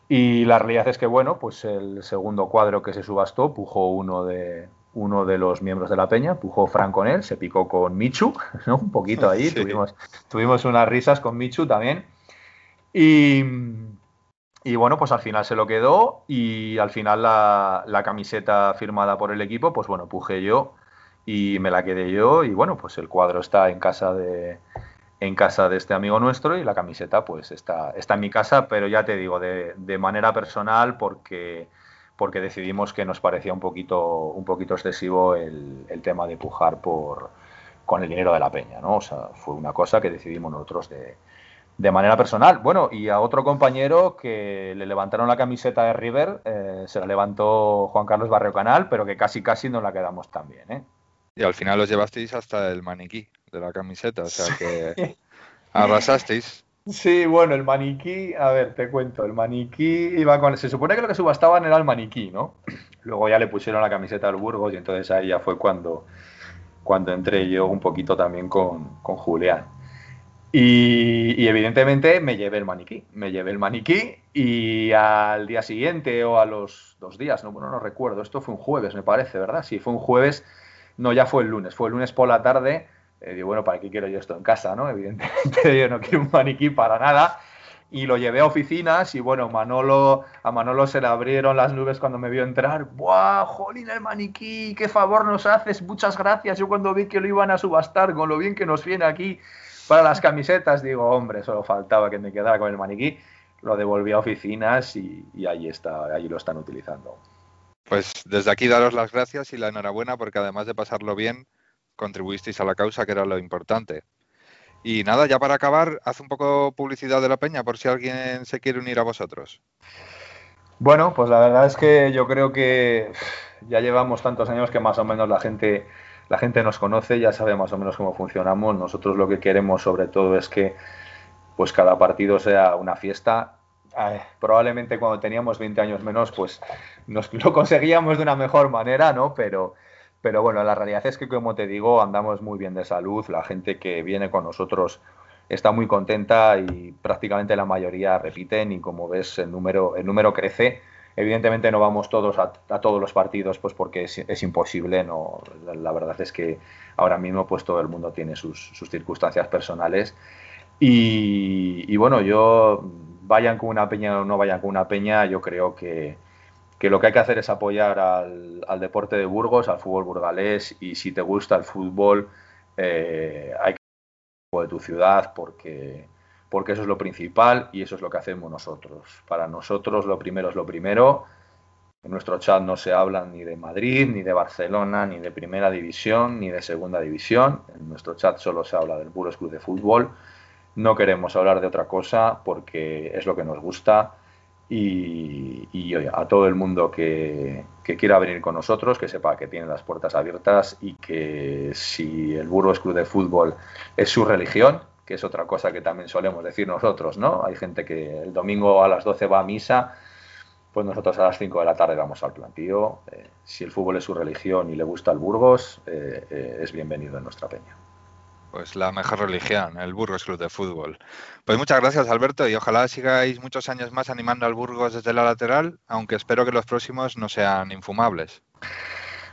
Y la realidad es que, bueno, pues el segundo cuadro que se subastó pujó uno de, uno de los miembros de la peña, pujó Frank con él, se picó con Michu, ¿no? Un poquito ahí, tuvimos, tuvimos unas risas con Michu también. Y, y, bueno, pues al final se lo quedó y al final la, la, camiseta firmada por el equipo, pues bueno, pujé yo y me la quedé yo y bueno, pues el cuadro está en casa de, en casa de este amigo nuestro y la camiseta pues está, está en mi casa, pero ya te digo, de, de manera personal porque, porque decidimos que nos parecía un poquito, un poquito excesivo el, el, tema de pujar por, con el dinero de la peña, ¿no? O sea, fue una cosa que decidimos nosotros de, de manera personal. Bueno, y a otro compañero que le levantaron la camiseta de River, eh, se la levantó Juan Carlos Barrio Canal, pero que casi casi nos la quedamos también, ¿eh? Y al final os llevasteis hasta el maniquí de la camiseta, o sea que arrasasteis. Sí, bueno, el maniquí, a ver, te cuento, el maniquí iba con... Se supone que lo que subastaban era el maniquí, ¿no? Luego ya le pusieron la camiseta al Burgos y entonces ahí ya fue cuando, cuando entré yo un poquito también con, con Julián. Y, y, evidentemente me llevé el maniquí, me llevé el maniquí y al día siguiente o a los dos días, no, bueno, no recuerdo, esto fue un jueves me parece, ¿verdad? Sí, fue un jueves, no, ya fue el lunes, fue el lunes por la tarde eh, digo, bueno, ¿para qué quiero yo esto en casa? ¿no? Evidentemente yo no quiero un maniquí para nada. Y lo llevé a oficinas y bueno, Manolo, a Manolo se le abrieron las nubes cuando me vio entrar. ¡Buah, jolín, el maniquí! ¡Qué favor nos haces! Muchas gracias. Yo cuando vi que lo iban a subastar, con lo bien que nos viene aquí para las camisetas, digo, hombre, solo faltaba que me quedara con el maniquí. Lo devolví a oficinas y, y ahí está, ahí lo están utilizando. Pues desde aquí daros las gracias y la enhorabuena porque además de pasarlo bien, contribuisteis a la causa, que era lo importante. Y nada, ya para acabar, haz un poco publicidad de la peña por si alguien se quiere unir a vosotros. Bueno, pues la verdad es que yo creo que ya llevamos tantos años que más o menos la gente, la gente nos conoce, ya sabe más o menos cómo funcionamos. Nosotros lo que queremos sobre todo es que pues cada partido sea una fiesta. Probablemente cuando teníamos 20 años menos, pues nos lo conseguíamos de una mejor manera, ¿no? Pero, pero bueno, la realidad es que, como te digo, andamos muy bien de salud. La gente que viene con nosotros está muy contenta y prácticamente la mayoría repiten y como ves el número, el número crece. Evidentemente no vamos todos a, todos los partidos pues porque es, imposible. No, la, verdad es que ahora mismo pues todo el mundo tiene sus, circunstancias personales. Y, y, bueno, yo vayan con una peña o no vayan con una peña, yo creo que, que lo que hay que hacer es apoyar al, deporte de Burgos, al fútbol burgalés, y si te gusta el fútbol, eh, hay que de tu ciudad porque, porque eso es lo principal y eso es lo que hacemos nosotros. Para nosotros lo primero es lo primero. En nuestro chat no se habla ni de Madrid, ni de Barcelona, ni de primera división, ni de segunda división. En nuestro chat solo se habla del Burgos Club de Fútbol. No queremos hablar de otra cosa porque es lo que nos gusta y, a todo el mundo que, quiera venir con nosotros, que sepa que tiene las puertas abiertas y que si el Burgos Club de Fútbol es su religión, que es otra cosa que también solemos decir nosotros, ¿no? Hay gente que el domingo a las 12 va a misa, pues nosotros a las 5 de la tarde vamos al plantío. Eh, si el fútbol es su religión y le gusta el Burgos, eh, eh, es bienvenido en nuestra peña. Pues la mejor religión, el Burgos Club de Fútbol. Pues muchas gracias, Alberto, y ojalá sigáis muchos años más animando al Burgos desde la lateral, aunque espero que los próximos no sean infumables.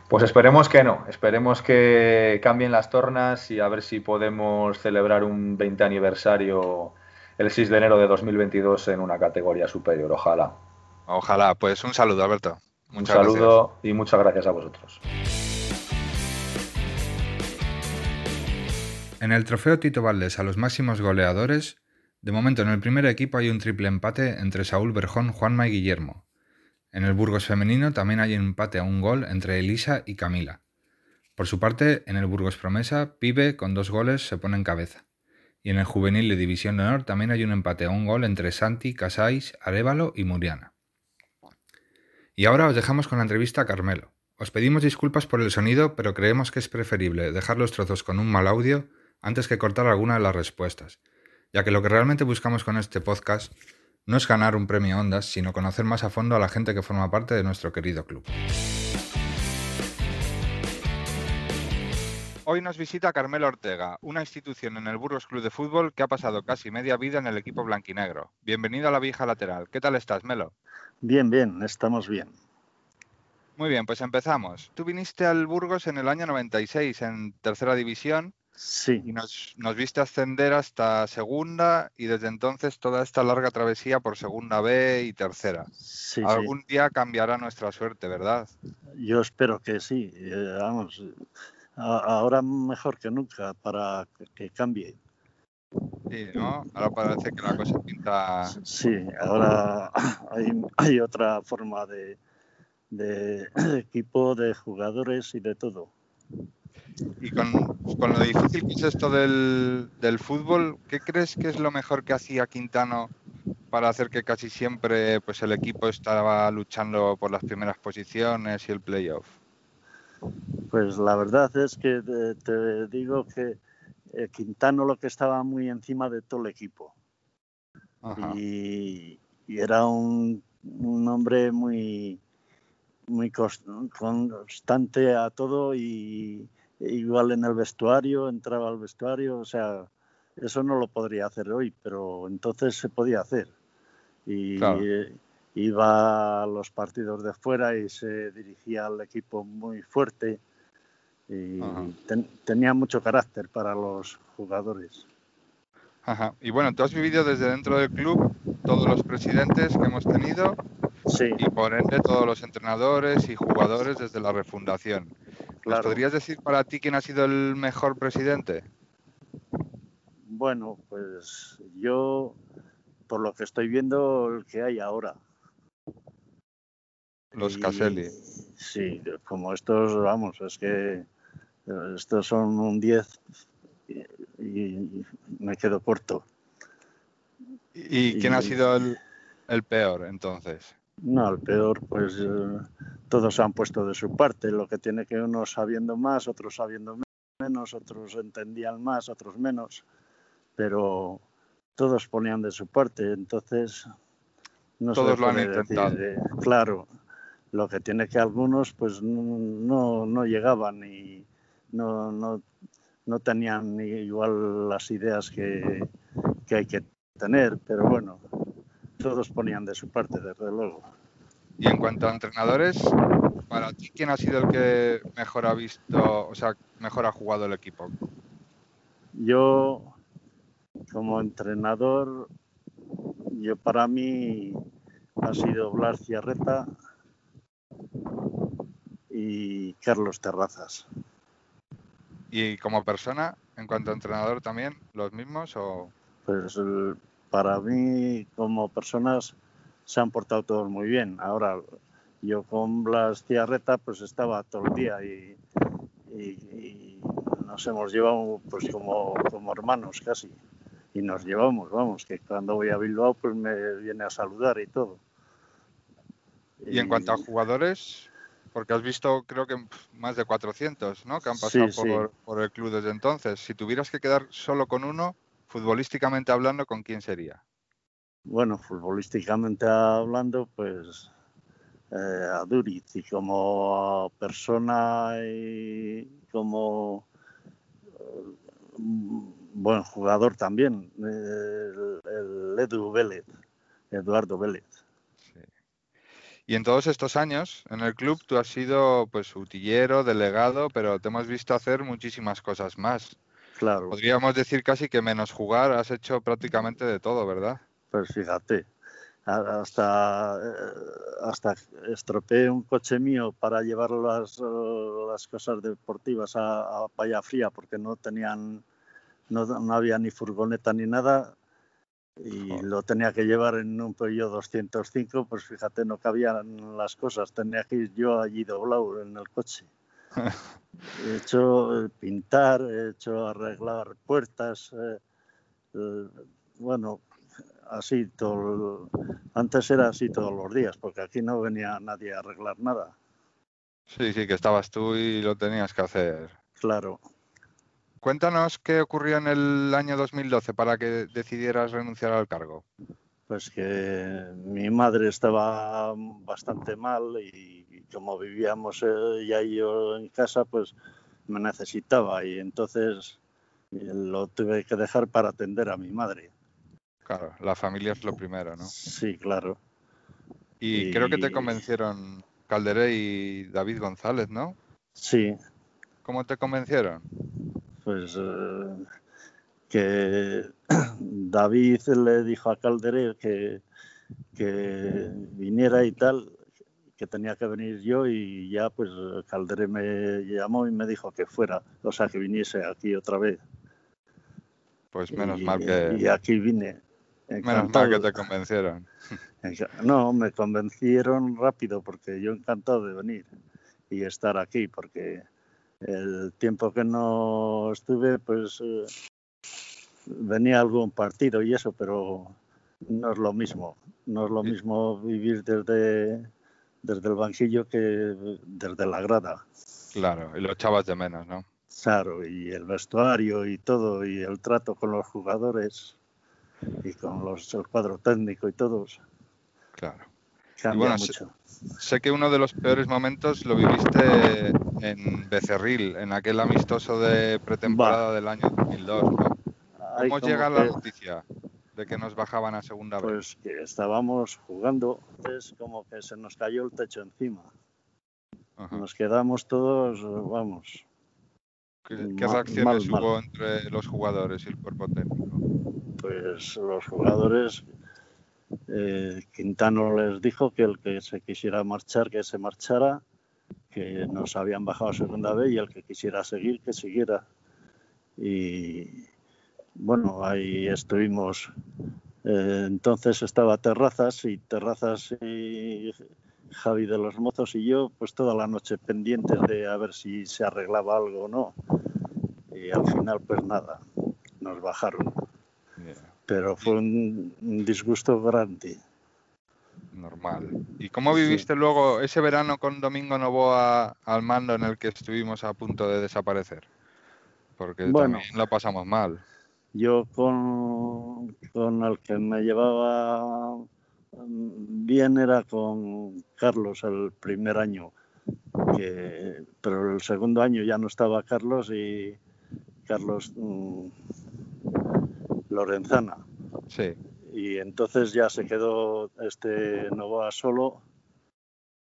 Pues esperemos que no, esperemos que cambien las tornas y a ver si podemos celebrar un 20 aniversario el 6 de enero de 2022 en una categoría superior, ojalá. Ojalá, pues un saludo, Alberto. Muchas un saludo y muchas gracias a vosotros. En el trofeo Tito Valdés a los máximos goleadores, de momento en el primer equipo hay un triple empate entre Saúl Berjón, Juanma y Guillermo. En el Burgos femenino también hay un empate a un gol entre Elisa y Camila. Por su parte, en el Burgos Promesa, Pibe con dos goles se pone en cabeza. Y en el juvenil de División de Honor también hay un empate a un gol entre Santi, Casais, Arevalo y Muriana. Y ahora os dejamos con la entrevista a Carmelo. Os pedimos disculpas por el sonido, pero creemos que es preferible dejar los trozos con un mal audio antes que cortar alguna de las respuestas, ya que lo que realmente buscamos con este podcast no es ganar un premio Ondas, sino conocer más a fondo a la gente que forma parte de nuestro querido club. Hoy nos visita Carmelo Ortega, una institución en el Burgos Club de Fútbol que ha pasado casi media vida en el equipo blanquinegro. Bienvenido a la vieja lateral. ¿Qué tal estás, Melo? Bien, bien, estamos bien. Muy bien, pues empezamos. Tú viniste al Burgos en el año 96 en tercera división Sí. y nos, nos viste ascender hasta segunda y desde entonces toda esta larga travesía por segunda B y tercera. Sí, Algún día cambiará nuestra suerte, ¿verdad? Yo espero que sí. eh, vamos, a- ahora mejor que nunca para que- que cambie. Sí, ¿no? Ahora parece que la cosa pinta... Sí, ahora hay, hay otra forma de, de equipo, de jugadores y de todo. Y con, con lo difícil que es esto del, del fútbol, ¿qué crees que es lo mejor que hacía Quintano para hacer que casi siempre pues, el equipo estaba luchando por las primeras posiciones y el playoff? Pues la verdad es que te, te digo que eh, Quintano lo que estaba muy encima de todo el equipo. Y, y era un, un hombre muy muy constante a todo y igual en el vestuario entraba al vestuario o sea eso no lo podría hacer hoy pero entonces se podía hacer y Claro. eh, iba a los partidos de fuera y se dirigía al equipo muy fuerte y ten- tenía mucho carácter para los jugadores Ajá. Y bueno, tú has vivido desde dentro del club todos los presidentes que hemos tenido sí y por ende todos los entrenadores y jugadores desde la refundación. ¿Nos claro podrías decir para ti quién ha sido el mejor presidente? Bueno, pues yo, por lo que estoy viendo, el que hay ahora. Los Y- Caselli. Sí, como estos, vamos, es que eh, estos son un 10 y, y me quedo corto. ¿Y quién ha Y- sido el, el peor entonces? No, el peor, pues eh, todos han puesto de su parte. Lo que tiene que unos sabiendo más, otros sabiendo menos, otros entendían más, otros menos. Pero todos ponían de su parte. Entonces, no Todos lo han puede decir, intentado. eh, claro, lo que tiene que algunos, pues no, no llegaban y no, no, no tenían ni igual las ideas que, que hay que tener. Pero bueno, todos ponían de su parte, desde luego. Y en cuanto a entrenadores, para ti, ¿quién ha sido el que mejor ha visto, o sea, mejor ha jugado el equipo? Yo, como entrenador, yo para mí ha sido Blas Ciarreta y Carlos Terrazas. Y como persona, en cuanto a entrenador también, los mismos o Pues el- para mí, como personas, se han portado todos muy bien. Ahora, yo con Blas Ciarreta, pues estaba todo el día y, y- y nos hemos llevado pues como, como hermanos casi. Y nos llevamos, vamos, que cuando voy a Bilbao, pues me viene a saludar y todo. y en cuanto a jugadores, porque has visto creo que más de 400, ¿no? Que han pasado Sí, sí. por, por el club desde entonces. Si tuvieras que quedar solo con uno, futbolísticamente hablando, ¿con quién sería? Bueno, futbolísticamente hablando, pues eh, a Duriz y como persona y como un buen jugador también, el, el Edu Vélez, Eduardo Vélez. Sí. Y en todos estos años en el club tú has sido pues utillero, delegado, pero te hemos visto hacer muchísimas cosas más. Claro, Podríamos decir casi que menos jugar has hecho prácticamente de todo, ¿verdad? Pues fíjate, hasta, eh, hasta estropeé un coche mío para llevar las, las cosas deportivas a, a Paya Fría porque no tenían, no, no había ni furgoneta ni nada y Joder. lo tenía que llevar en un Peugeot 205, pues fíjate, no cabían las cosas, tenía que ir yo allí doblado en el coche. He hecho eh, pintar, he hecho arreglar puertas, eh, eh, bueno, así todo, antes era así todos los días, porque aquí no venía nadie a arreglar nada. Sí, sí, que estabas tú y lo tenías que hacer. Claro. Cuéntanos qué ocurrió en el año 2012 para que decidieras renunciar al cargo. Pues que mi madre estaba bastante mal y como vivíamos ella y yo en casa, pues me necesitaba y entonces lo tuve que dejar para atender a mi madre. Claro, la familia es lo primero, ¿no? Sí, claro. Y, creo que te convencieron Calderé y David González, ¿no? Sí. ¿Cómo te convencieron? Pues eh, que David le dijo a Calderé que, que viniera y tal, que tenía que venir yo y ya pues Calderé me llamó y me dijo que fuera, o sea, que viniese aquí otra vez. Pues menos mal que... Y aquí vine. Menos mal que te convencieron. No, me convencieron rápido porque yo encantado de venir y estar aquí porque el tiempo que no estuve pues eh, venía algún partido y eso, pero no es lo mismo. No es lo mismo vivir desde, desde el banquillo que desde la grada. Claro, y lo echabas de menos, ¿no? Claro, y el vestuario y todo, y el trato con los jugadores y con los, el cuadro técnico y todos. Claro. Cambia mucho. Sé, que uno de los peores momentos lo viviste en Becerril, en aquel amistoso de pretemporada del año 2002. ¿Cómo llega la noticia de que nos bajaban a segunda vez? Pues que estábamos jugando, es como que se nos cayó el techo encima. Nos quedamos todos, vamos. ¿Qué, reacciones hubo entre los jugadores y el cuerpo técnico? Pues los jugadores, eh, Quintano les dijo que el que se quisiera marchar, que se marchara, que nos habían bajado a segunda vez y el que quisiera seguir, que siguiera. Y bueno, ahí estuvimos. Eh, entonces estaba Terrazas y Terrazas y Javi de los Mozos y yo, pues toda la noche pendientes de a ver si se arreglaba algo o no. Y al final, pues nada, nos bajaron pero fue un, disgusto grande. Normal. ¿Y cómo viviste luego ese verano con Domingo Novoa al mando en el que estuvimos a punto de desaparecer? Porque también lo pasamos mal. Yo con, con el que me llevaba bien era con Carlos el primer año, pero el segundo año ya no estaba Carlos y Carlos mm, Lorenzana. Sí. Y entonces ya se quedó este Novoa solo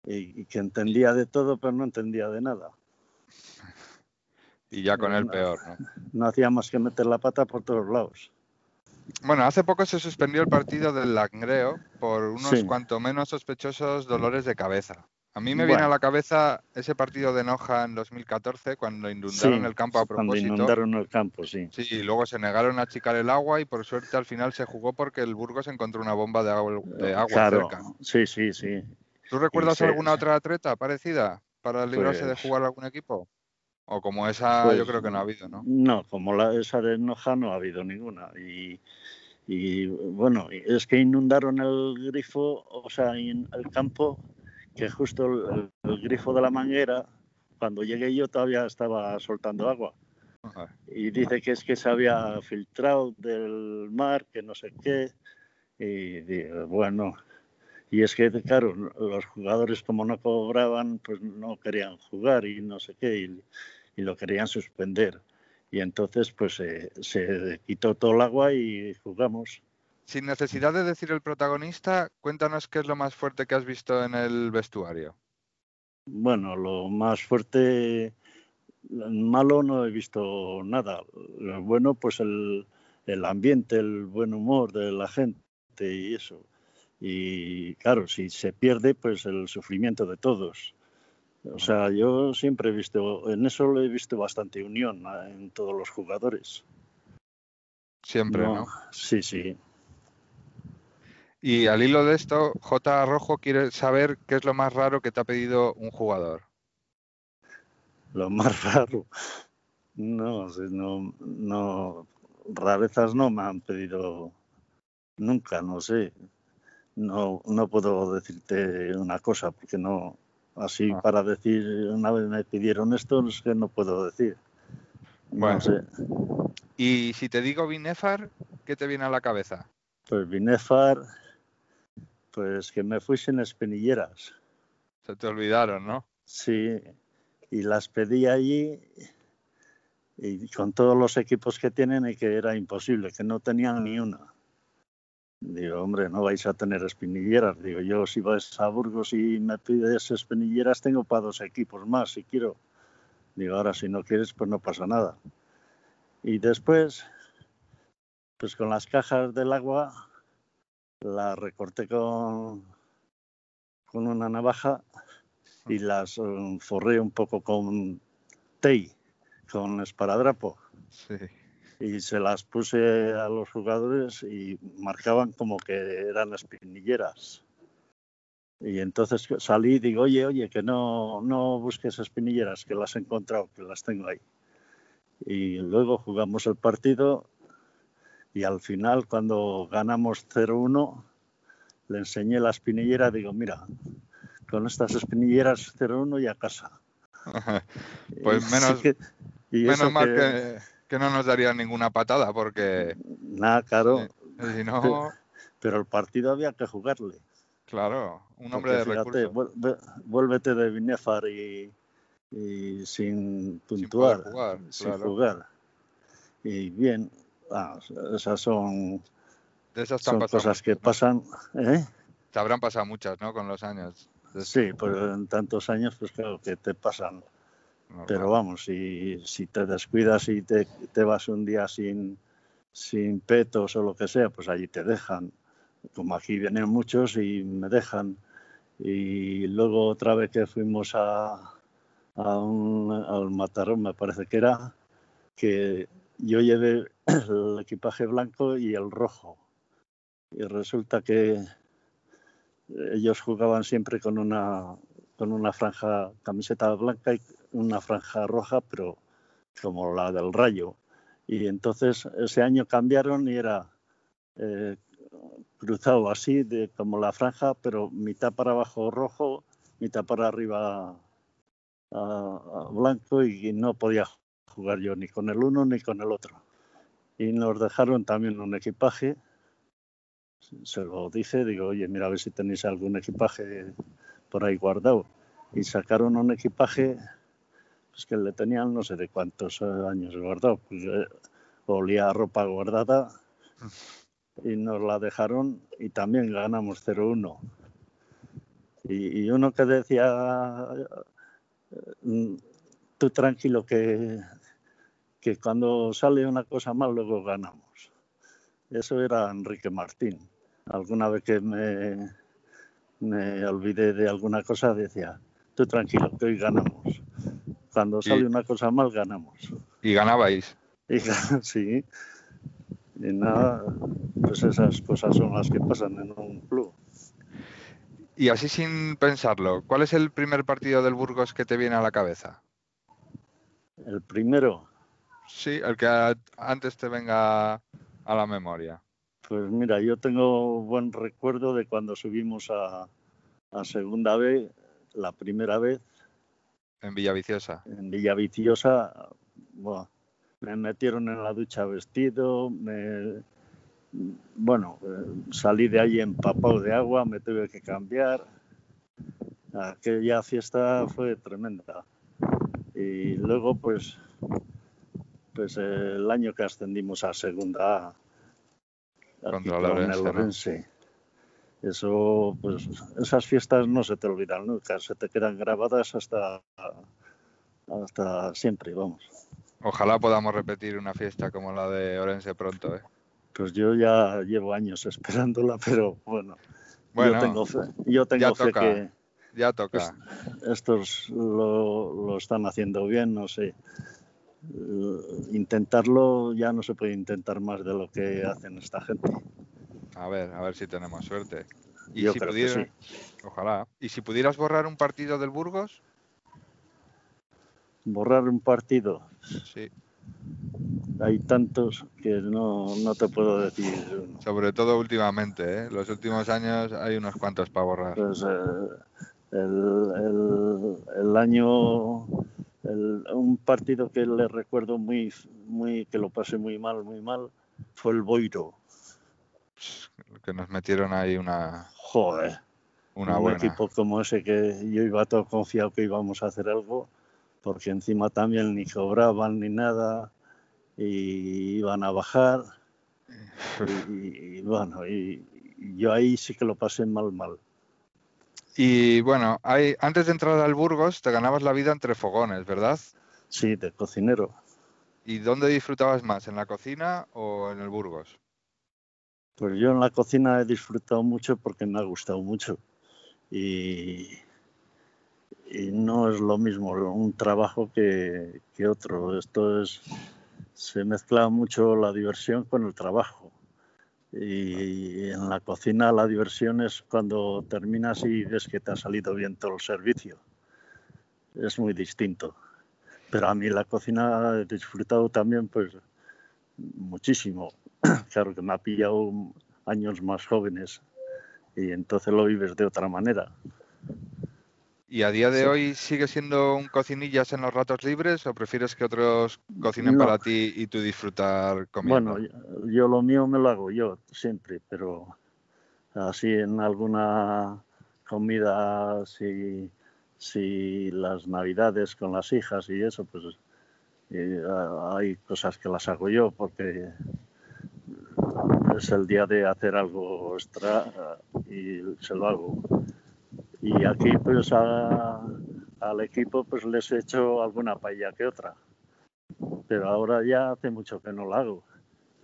y, que entendía de todo, pero no entendía de nada. Y ya con el peor, ¿no? No hacía más que meter la pata por todos lados. Bueno, hace poco se suspendió el partido del Langreo por unos cuanto menos sospechosos dolores de cabeza. A mí me viene a la cabeza ese partido de Noja en 2014 cuando inundaron el campo a propósito. Cuando inundaron el campo, sí. Sí, y luego se negaron a achicar el agua y por suerte al final se jugó porque el Burgos encontró una bomba de agua, de agua claro. Sí, sí, sí. ¿Tú recuerdas alguna otra treta parecida para librarse de pues jugar algún equipo? O como esa, yo pues creo que no ha habido, ¿no? No, como la, esa de Noja no ha habido ninguna. Y, y bueno, es que inundaron el grifo, o sea, el campo que justo el, grifo de la manguera, cuando llegué yo todavía estaba soltando agua. Y dice que es que se había filtrado del mar, que no sé qué. Y bueno, y es que, claro, los jugadores como no cobraban, pues no querían jugar y no sé qué, y, lo querían suspender. Y entonces, pues se quitó todo el agua y jugamos sin necesidad de decir el protagonista, cuéntanos qué es lo más fuerte que has visto en el vestuario. Bueno, lo más fuerte, malo no he visto nada. Lo bueno, pues el, ambiente, el buen humor de la gente y eso. Y claro, si se pierde, pues el sufrimiento de todos. O sea, yo siempre he visto, en eso lo he visto bastante unión en todos los jugadores. Siempre, ¿no? Sí, sí. Y al hilo de esto, J. Rojo quiere saber qué es lo más raro que te ha pedido un jugador. Lo más raro. No, no, no. rarezas no me han pedido nunca, no sé. No, no puedo decirte una cosa porque no, así Ah. para decir, una vez me pidieron esto, es que no puedo decir. Bueno. No sé. Y si te digo Binefar, ¿qué te viene a la cabeza? Pues Binefar, pues que me fui sin espinilleras. Se te olvidaron, ¿no? Sí, y las pedí allí y con todos los equipos que tienen y que era imposible, que no tenían ni una. Digo, hombre, no vais a tener espinilleras. Digo, yo si vais a Burgos y me pides espinilleras, tengo para dos equipos más si quiero. Digo, ahora si no quieres, pues no pasa nada. Y después, pues con las cajas del agua, las recorté con, con una navaja y las eh, forré un poco con tei, con esparadrapo. Sí. Y se las puse a los jugadores y marcaban como que eran espinilleras. Y entonces salí y digo, oye, oye, que no, no busques espinilleras, que las he encontrado, que las tengo ahí. Y luego jugamos el partido y al final, cuando ganamos 0-1, le enseñé la espinillera, digo, mira, con estas espinilleras 0-1 y a casa. Pues menos- que- Menos mal que- que, que no nos darían ninguna patada, porque Nada, claro, si no, pero el partido había que jugarle. claro, un hombre Porque de fíjate, recursos. vuélvete de Binefar y, y sin Sin puntuar, poder jugar, sin claro. jugar. Y bien, ah, esas son, De esas son cosas que pasan. ¿eh? Te habrán pasado muchas, ¿no? Con los años. Sí, pues en tantos años, pues claro que te pasan. normal. Pero vamos, si, si te descuidas y te, te vas un día sin, sin petos o lo que sea, pues allí te dejan. Como aquí vienen muchos y me dejan. Y luego otra vez que fuimos a, a un, al Matarón, me parece que era, que yo llevé el equipaje blanco y el rojo. Y resulta que ellos jugaban siempre con una, con una franja, camiseta blanca y una franja roja, pero como la del rayo. Y entonces ese año cambiaron y era eh, cruzado así, de, como la franja, pero mitad para abajo rojo, mitad para arriba a- a blanco y, no podía jugar yo ni con el uno ni con el otro. Y nos dejaron también un equipaje. Se lo dije, digo, oye, mira a ver si tenéis algún equipaje por ahí guardado. Y sacaron un equipaje pues que le tenían no sé de cuántos eh, años guardado. Pues, eh, olía a ropa guardada y nos la dejaron y también ganamos 0-1. Y, y uno que decía, mm, tú tranquilo que, que cuando sale una cosa mal luego ganamos. Eso era Enrique Martín. Alguna vez que me, me olvidé de alguna cosa decía, tú tranquilo que hoy ganamos. Cuando sale Y- una cosa mal ganamos. Y ganabais. Y sí. Y nada, pues esas cosas son las que pasan en un club. Y así sin pensarlo, ¿cuál es el primer partido del Burgos que te viene a la cabeza? El primero, Sí, el que a- antes te venga a la memoria. pues mira, yo tengo buen recuerdo de cuando subimos a, a segunda vez, la primera vez En Villaviciosa. en Villaviciosa. buah, me metieron en la ducha vestido, me, bueno, eh, salí de ahí empapado de agua, me tuve que cambiar. Aquella fiesta fue tremenda. Y luego, pues, pues el año que ascendimos a segunda A, Contra el con Orense, ¿no? Orense. Eso, pues, esas fiestas no se te olvidan nunca, se te quedan grabadas hasta, hasta siempre, vamos. Ojalá podamos repetir una fiesta como la de Orense pronto, ¿eh? Pues yo ya llevo años esperándola, pero bueno, Bueno, yo tengo fe, yo tengo ya fe toca. que ya toca. estos lo, lo están haciendo bien, no sé. Eh, Intentarlo ya no se puede intentar más de lo que hacen esta gente. A ver, a ver si tenemos suerte. Y Yo si creo que Ojalá. ¿Y si pudieras borrar un partido del Burgos? Borrar un partido, Sí. hay tantos que no, no te puedo decir. Sobre todo últimamente, ¿eh? los últimos años hay unos cuantos para borrar. Pues eh, el, el, año, un partido que le recuerdo muy, muy, que lo pasé muy mal, muy mal, fue el Boiro. Que nos metieron ahí una. Joder. Una un buena. equipo como ese que yo iba todo confiado que íbamos a hacer algo, porque encima también ni cobraban ni nada y iban a bajar. Y, y bueno, y, y yo ahí sí que lo pasé mal, mal. Y bueno, hay, antes de entrar al Burgos te ganabas la vida entre fogones, ¿verdad? Sí, de cocinero. ¿Y dónde disfrutabas más, en la cocina o en el Burgos? Pues yo en la cocina he disfrutado mucho porque me ha gustado mucho. Y, y no es lo mismo un trabajo que, que otro. Esto es, se mezcla mucho la diversión con el trabajo. Y en la cocina la diversión es cuando terminas y ves que te ha salido bien todo el servicio. Es muy distinto. Pero a mí la cocina he disfrutado también pues muchísimo. Claro que me ha pillado años más jóvenes y entonces lo vives de otra manera. ¿Y a día de Sí. hoy sigue siendo un cocinillas en los ratos libres o prefieres que otros cocinen No. para ti y tú disfrutar comiendo? Bueno, yo, yo lo mío me lo hago yo siempre, pero así en alguna comida, si, si las navidades con las hijas y eso, pues eh, hay cosas que las hago yo porque es el día de hacer algo extra eh, y se lo hago. Y aquí pues a- al equipo pues les he hecho alguna paella que otra. Pero ahora ya hace mucho que no lo hago,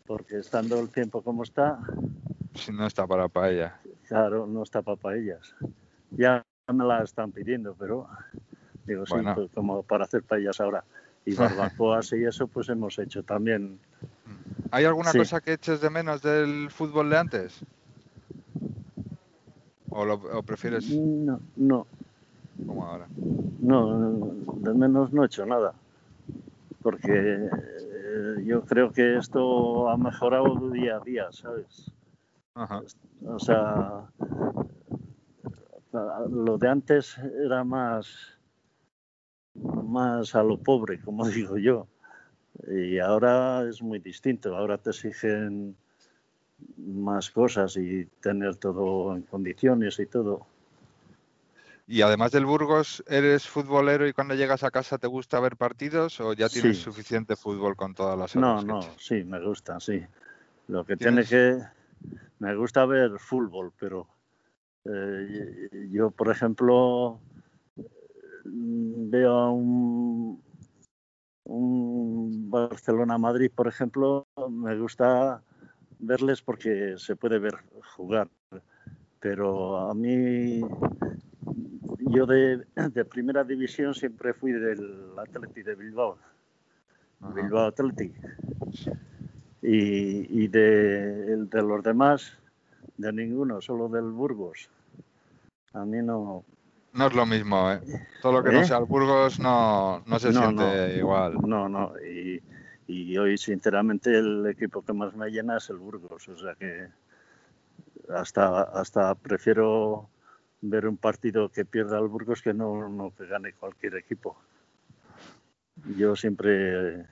porque estando el tiempo como está, Si no está para paella. claro, no está para paellas. Ya me la están pidiendo, pero digo, sí, pues, como para hacer paellas ahora. Y barbacoas y eso pues hemos hecho también. ¿Hay alguna Sí. cosa que eches de menos del fútbol de antes? ¿O, lo, o prefieres No, no, como ahora? no, de menos no he hecho nada. Porque eh, yo creo que esto ha mejorado día a día, ¿sabes? Ajá. O sea, lo de antes era más, más a lo pobre, como digo yo. Y ahora es muy distinto. Ahora te exigen más cosas y tener todo en condiciones y todo. Y además del Burgos, ¿eres futbolero y cuando llegas a casa te gusta ver partidos o ya tienes Sí. suficiente fútbol con todas las No, horas? no, sí, me gusta, sí. Lo que tiene ¿Tienes- que... Me gusta ver fútbol, pero eh, yo, por ejemplo, veo a un, un Barcelona-Madrid, por ejemplo, me gusta verles porque se puede ver jugar. Pero a mí, yo de, de primera división siempre fui del Atleti de Bilbao. Ajá. Bilbao Athletic. Y, y de, los demás, de ninguno, solo del Burgos. A mí no. No es lo mismo, ¿eh? Todo lo que no ¿Eh? sea el Burgos no, no se No, siente no. igual. No, no. Y, y hoy, sinceramente, el equipo que más me llena es el Burgos. O sea que hasta, hasta prefiero ver un partido que pierda el Burgos que no, no que gane cualquier equipo. Yo siempre,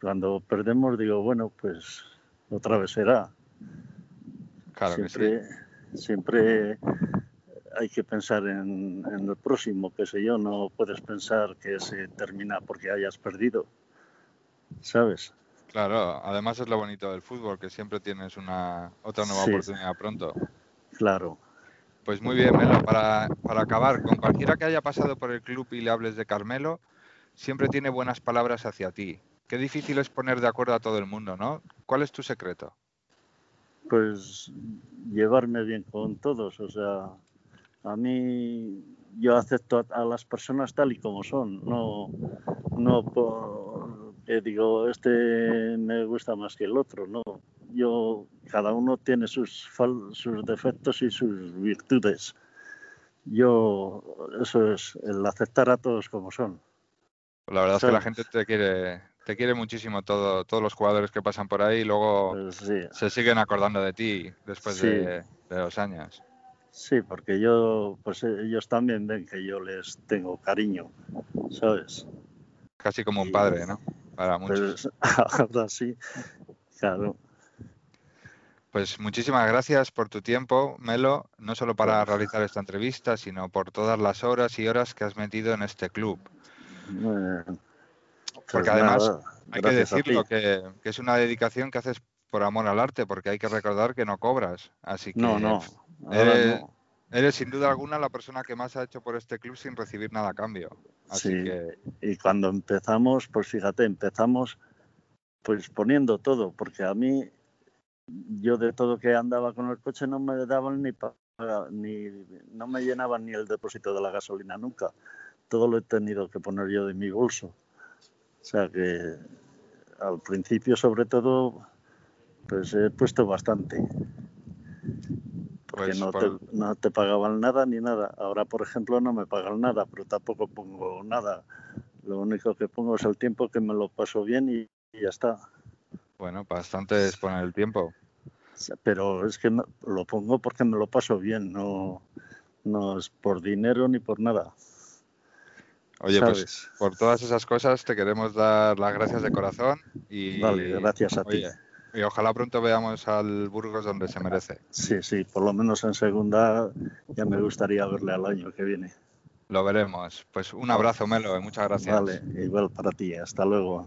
cuando perdemos, digo, bueno, pues otra vez será. Claro que sí. siempre, siempre hay que pensar en, en el próximo, qué sé yo, no puedes pensar que se termina porque hayas perdido, ¿sabes? Claro, además es lo bonito del fútbol, que siempre tienes una otra nueva Sí. oportunidad pronto. Claro. Pues muy bien, Melo. Para, para acabar, con cualquiera que haya pasado por el club y le hables de Carmelo, siempre tiene buenas palabras hacia ti. Qué difícil es poner de acuerdo a todo el mundo, ¿no? ¿Cuál es tu secreto? Pues llevarme bien con todos, o sea, a mí yo acepto a, a las personas tal y como son, no, no por que digo este me gusta más que el otro, no. Yo cada uno tiene sus fal- sus defectos y sus virtudes. Yo eso es el aceptar a todos como son. La verdad es que la gente te quiere, te quiere muchísimo todo, todos los jugadores que pasan por ahí y luego Pues sí, se siguen acordando de ti después Sí. de, de los años. sí, porque yo, pues ellos también ven que yo les tengo cariño, ¿sabes? Casi como un padre, ¿no? Para muchos. Pues ahora sí, claro. Pues muchísimas gracias por tu tiempo, Melo, no solo para realizar esta entrevista, sino por todas las horas y horas que has metido en este club. Eh, pues Porque además nada, Hay que decirlo, que, que es una dedicación que haces por amor al arte, porque hay que recordar que no cobras. Así que No, no, eres, no. Eres sin duda alguna la persona que más ha hecho por este club sin recibir nada a cambio. Así Sí. que Y cuando empezamos, pues fíjate, empezamos pues poniendo todo, porque a mí, yo de todo que andaba con el coche no me daban ni, pa- ni no me llenaban ni el depósito de la gasolina nunca. Todo lo he tenido que poner yo de mi bolso. O sea que al principio, sobre todo, pues he puesto bastante. Porque Pues no, por- te, no te pagaban nada ni nada. Ahora, por ejemplo, no me pagan nada, pero tampoco pongo nada. Lo único que pongo es el tiempo que me lo paso bien y, y ya está. bueno, bastante es poner el tiempo. Pero es que me- lo pongo porque me lo paso bien, no, no es por dinero ni por nada. Oye, pues por todas esas cosas te queremos dar las gracias de corazón y, Vale, gracias a ti. oye, y ojalá pronto veamos al Burgos donde se merece. Sí, sí, por lo menos en segunda ya me gustaría verle al año que viene. Lo veremos. Pues un abrazo, Melo, y muchas gracias. Vale, igual para ti. Hasta luego.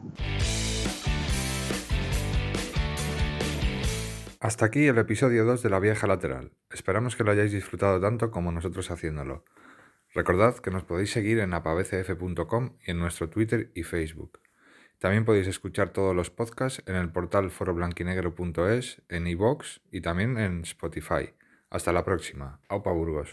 Hasta aquí el episodio 2 de La Vieja Lateral. Esperamos que lo hayáis disfrutado tanto como nosotros haciéndolo. Recordad que nos podéis seguir en apabcf.com y en nuestro Twitter y Facebook. También podéis escuchar todos los podcasts en el portal foroblanquinegro.es, en iVoox y también en Spotify. Hasta la próxima. Aupa Burgos.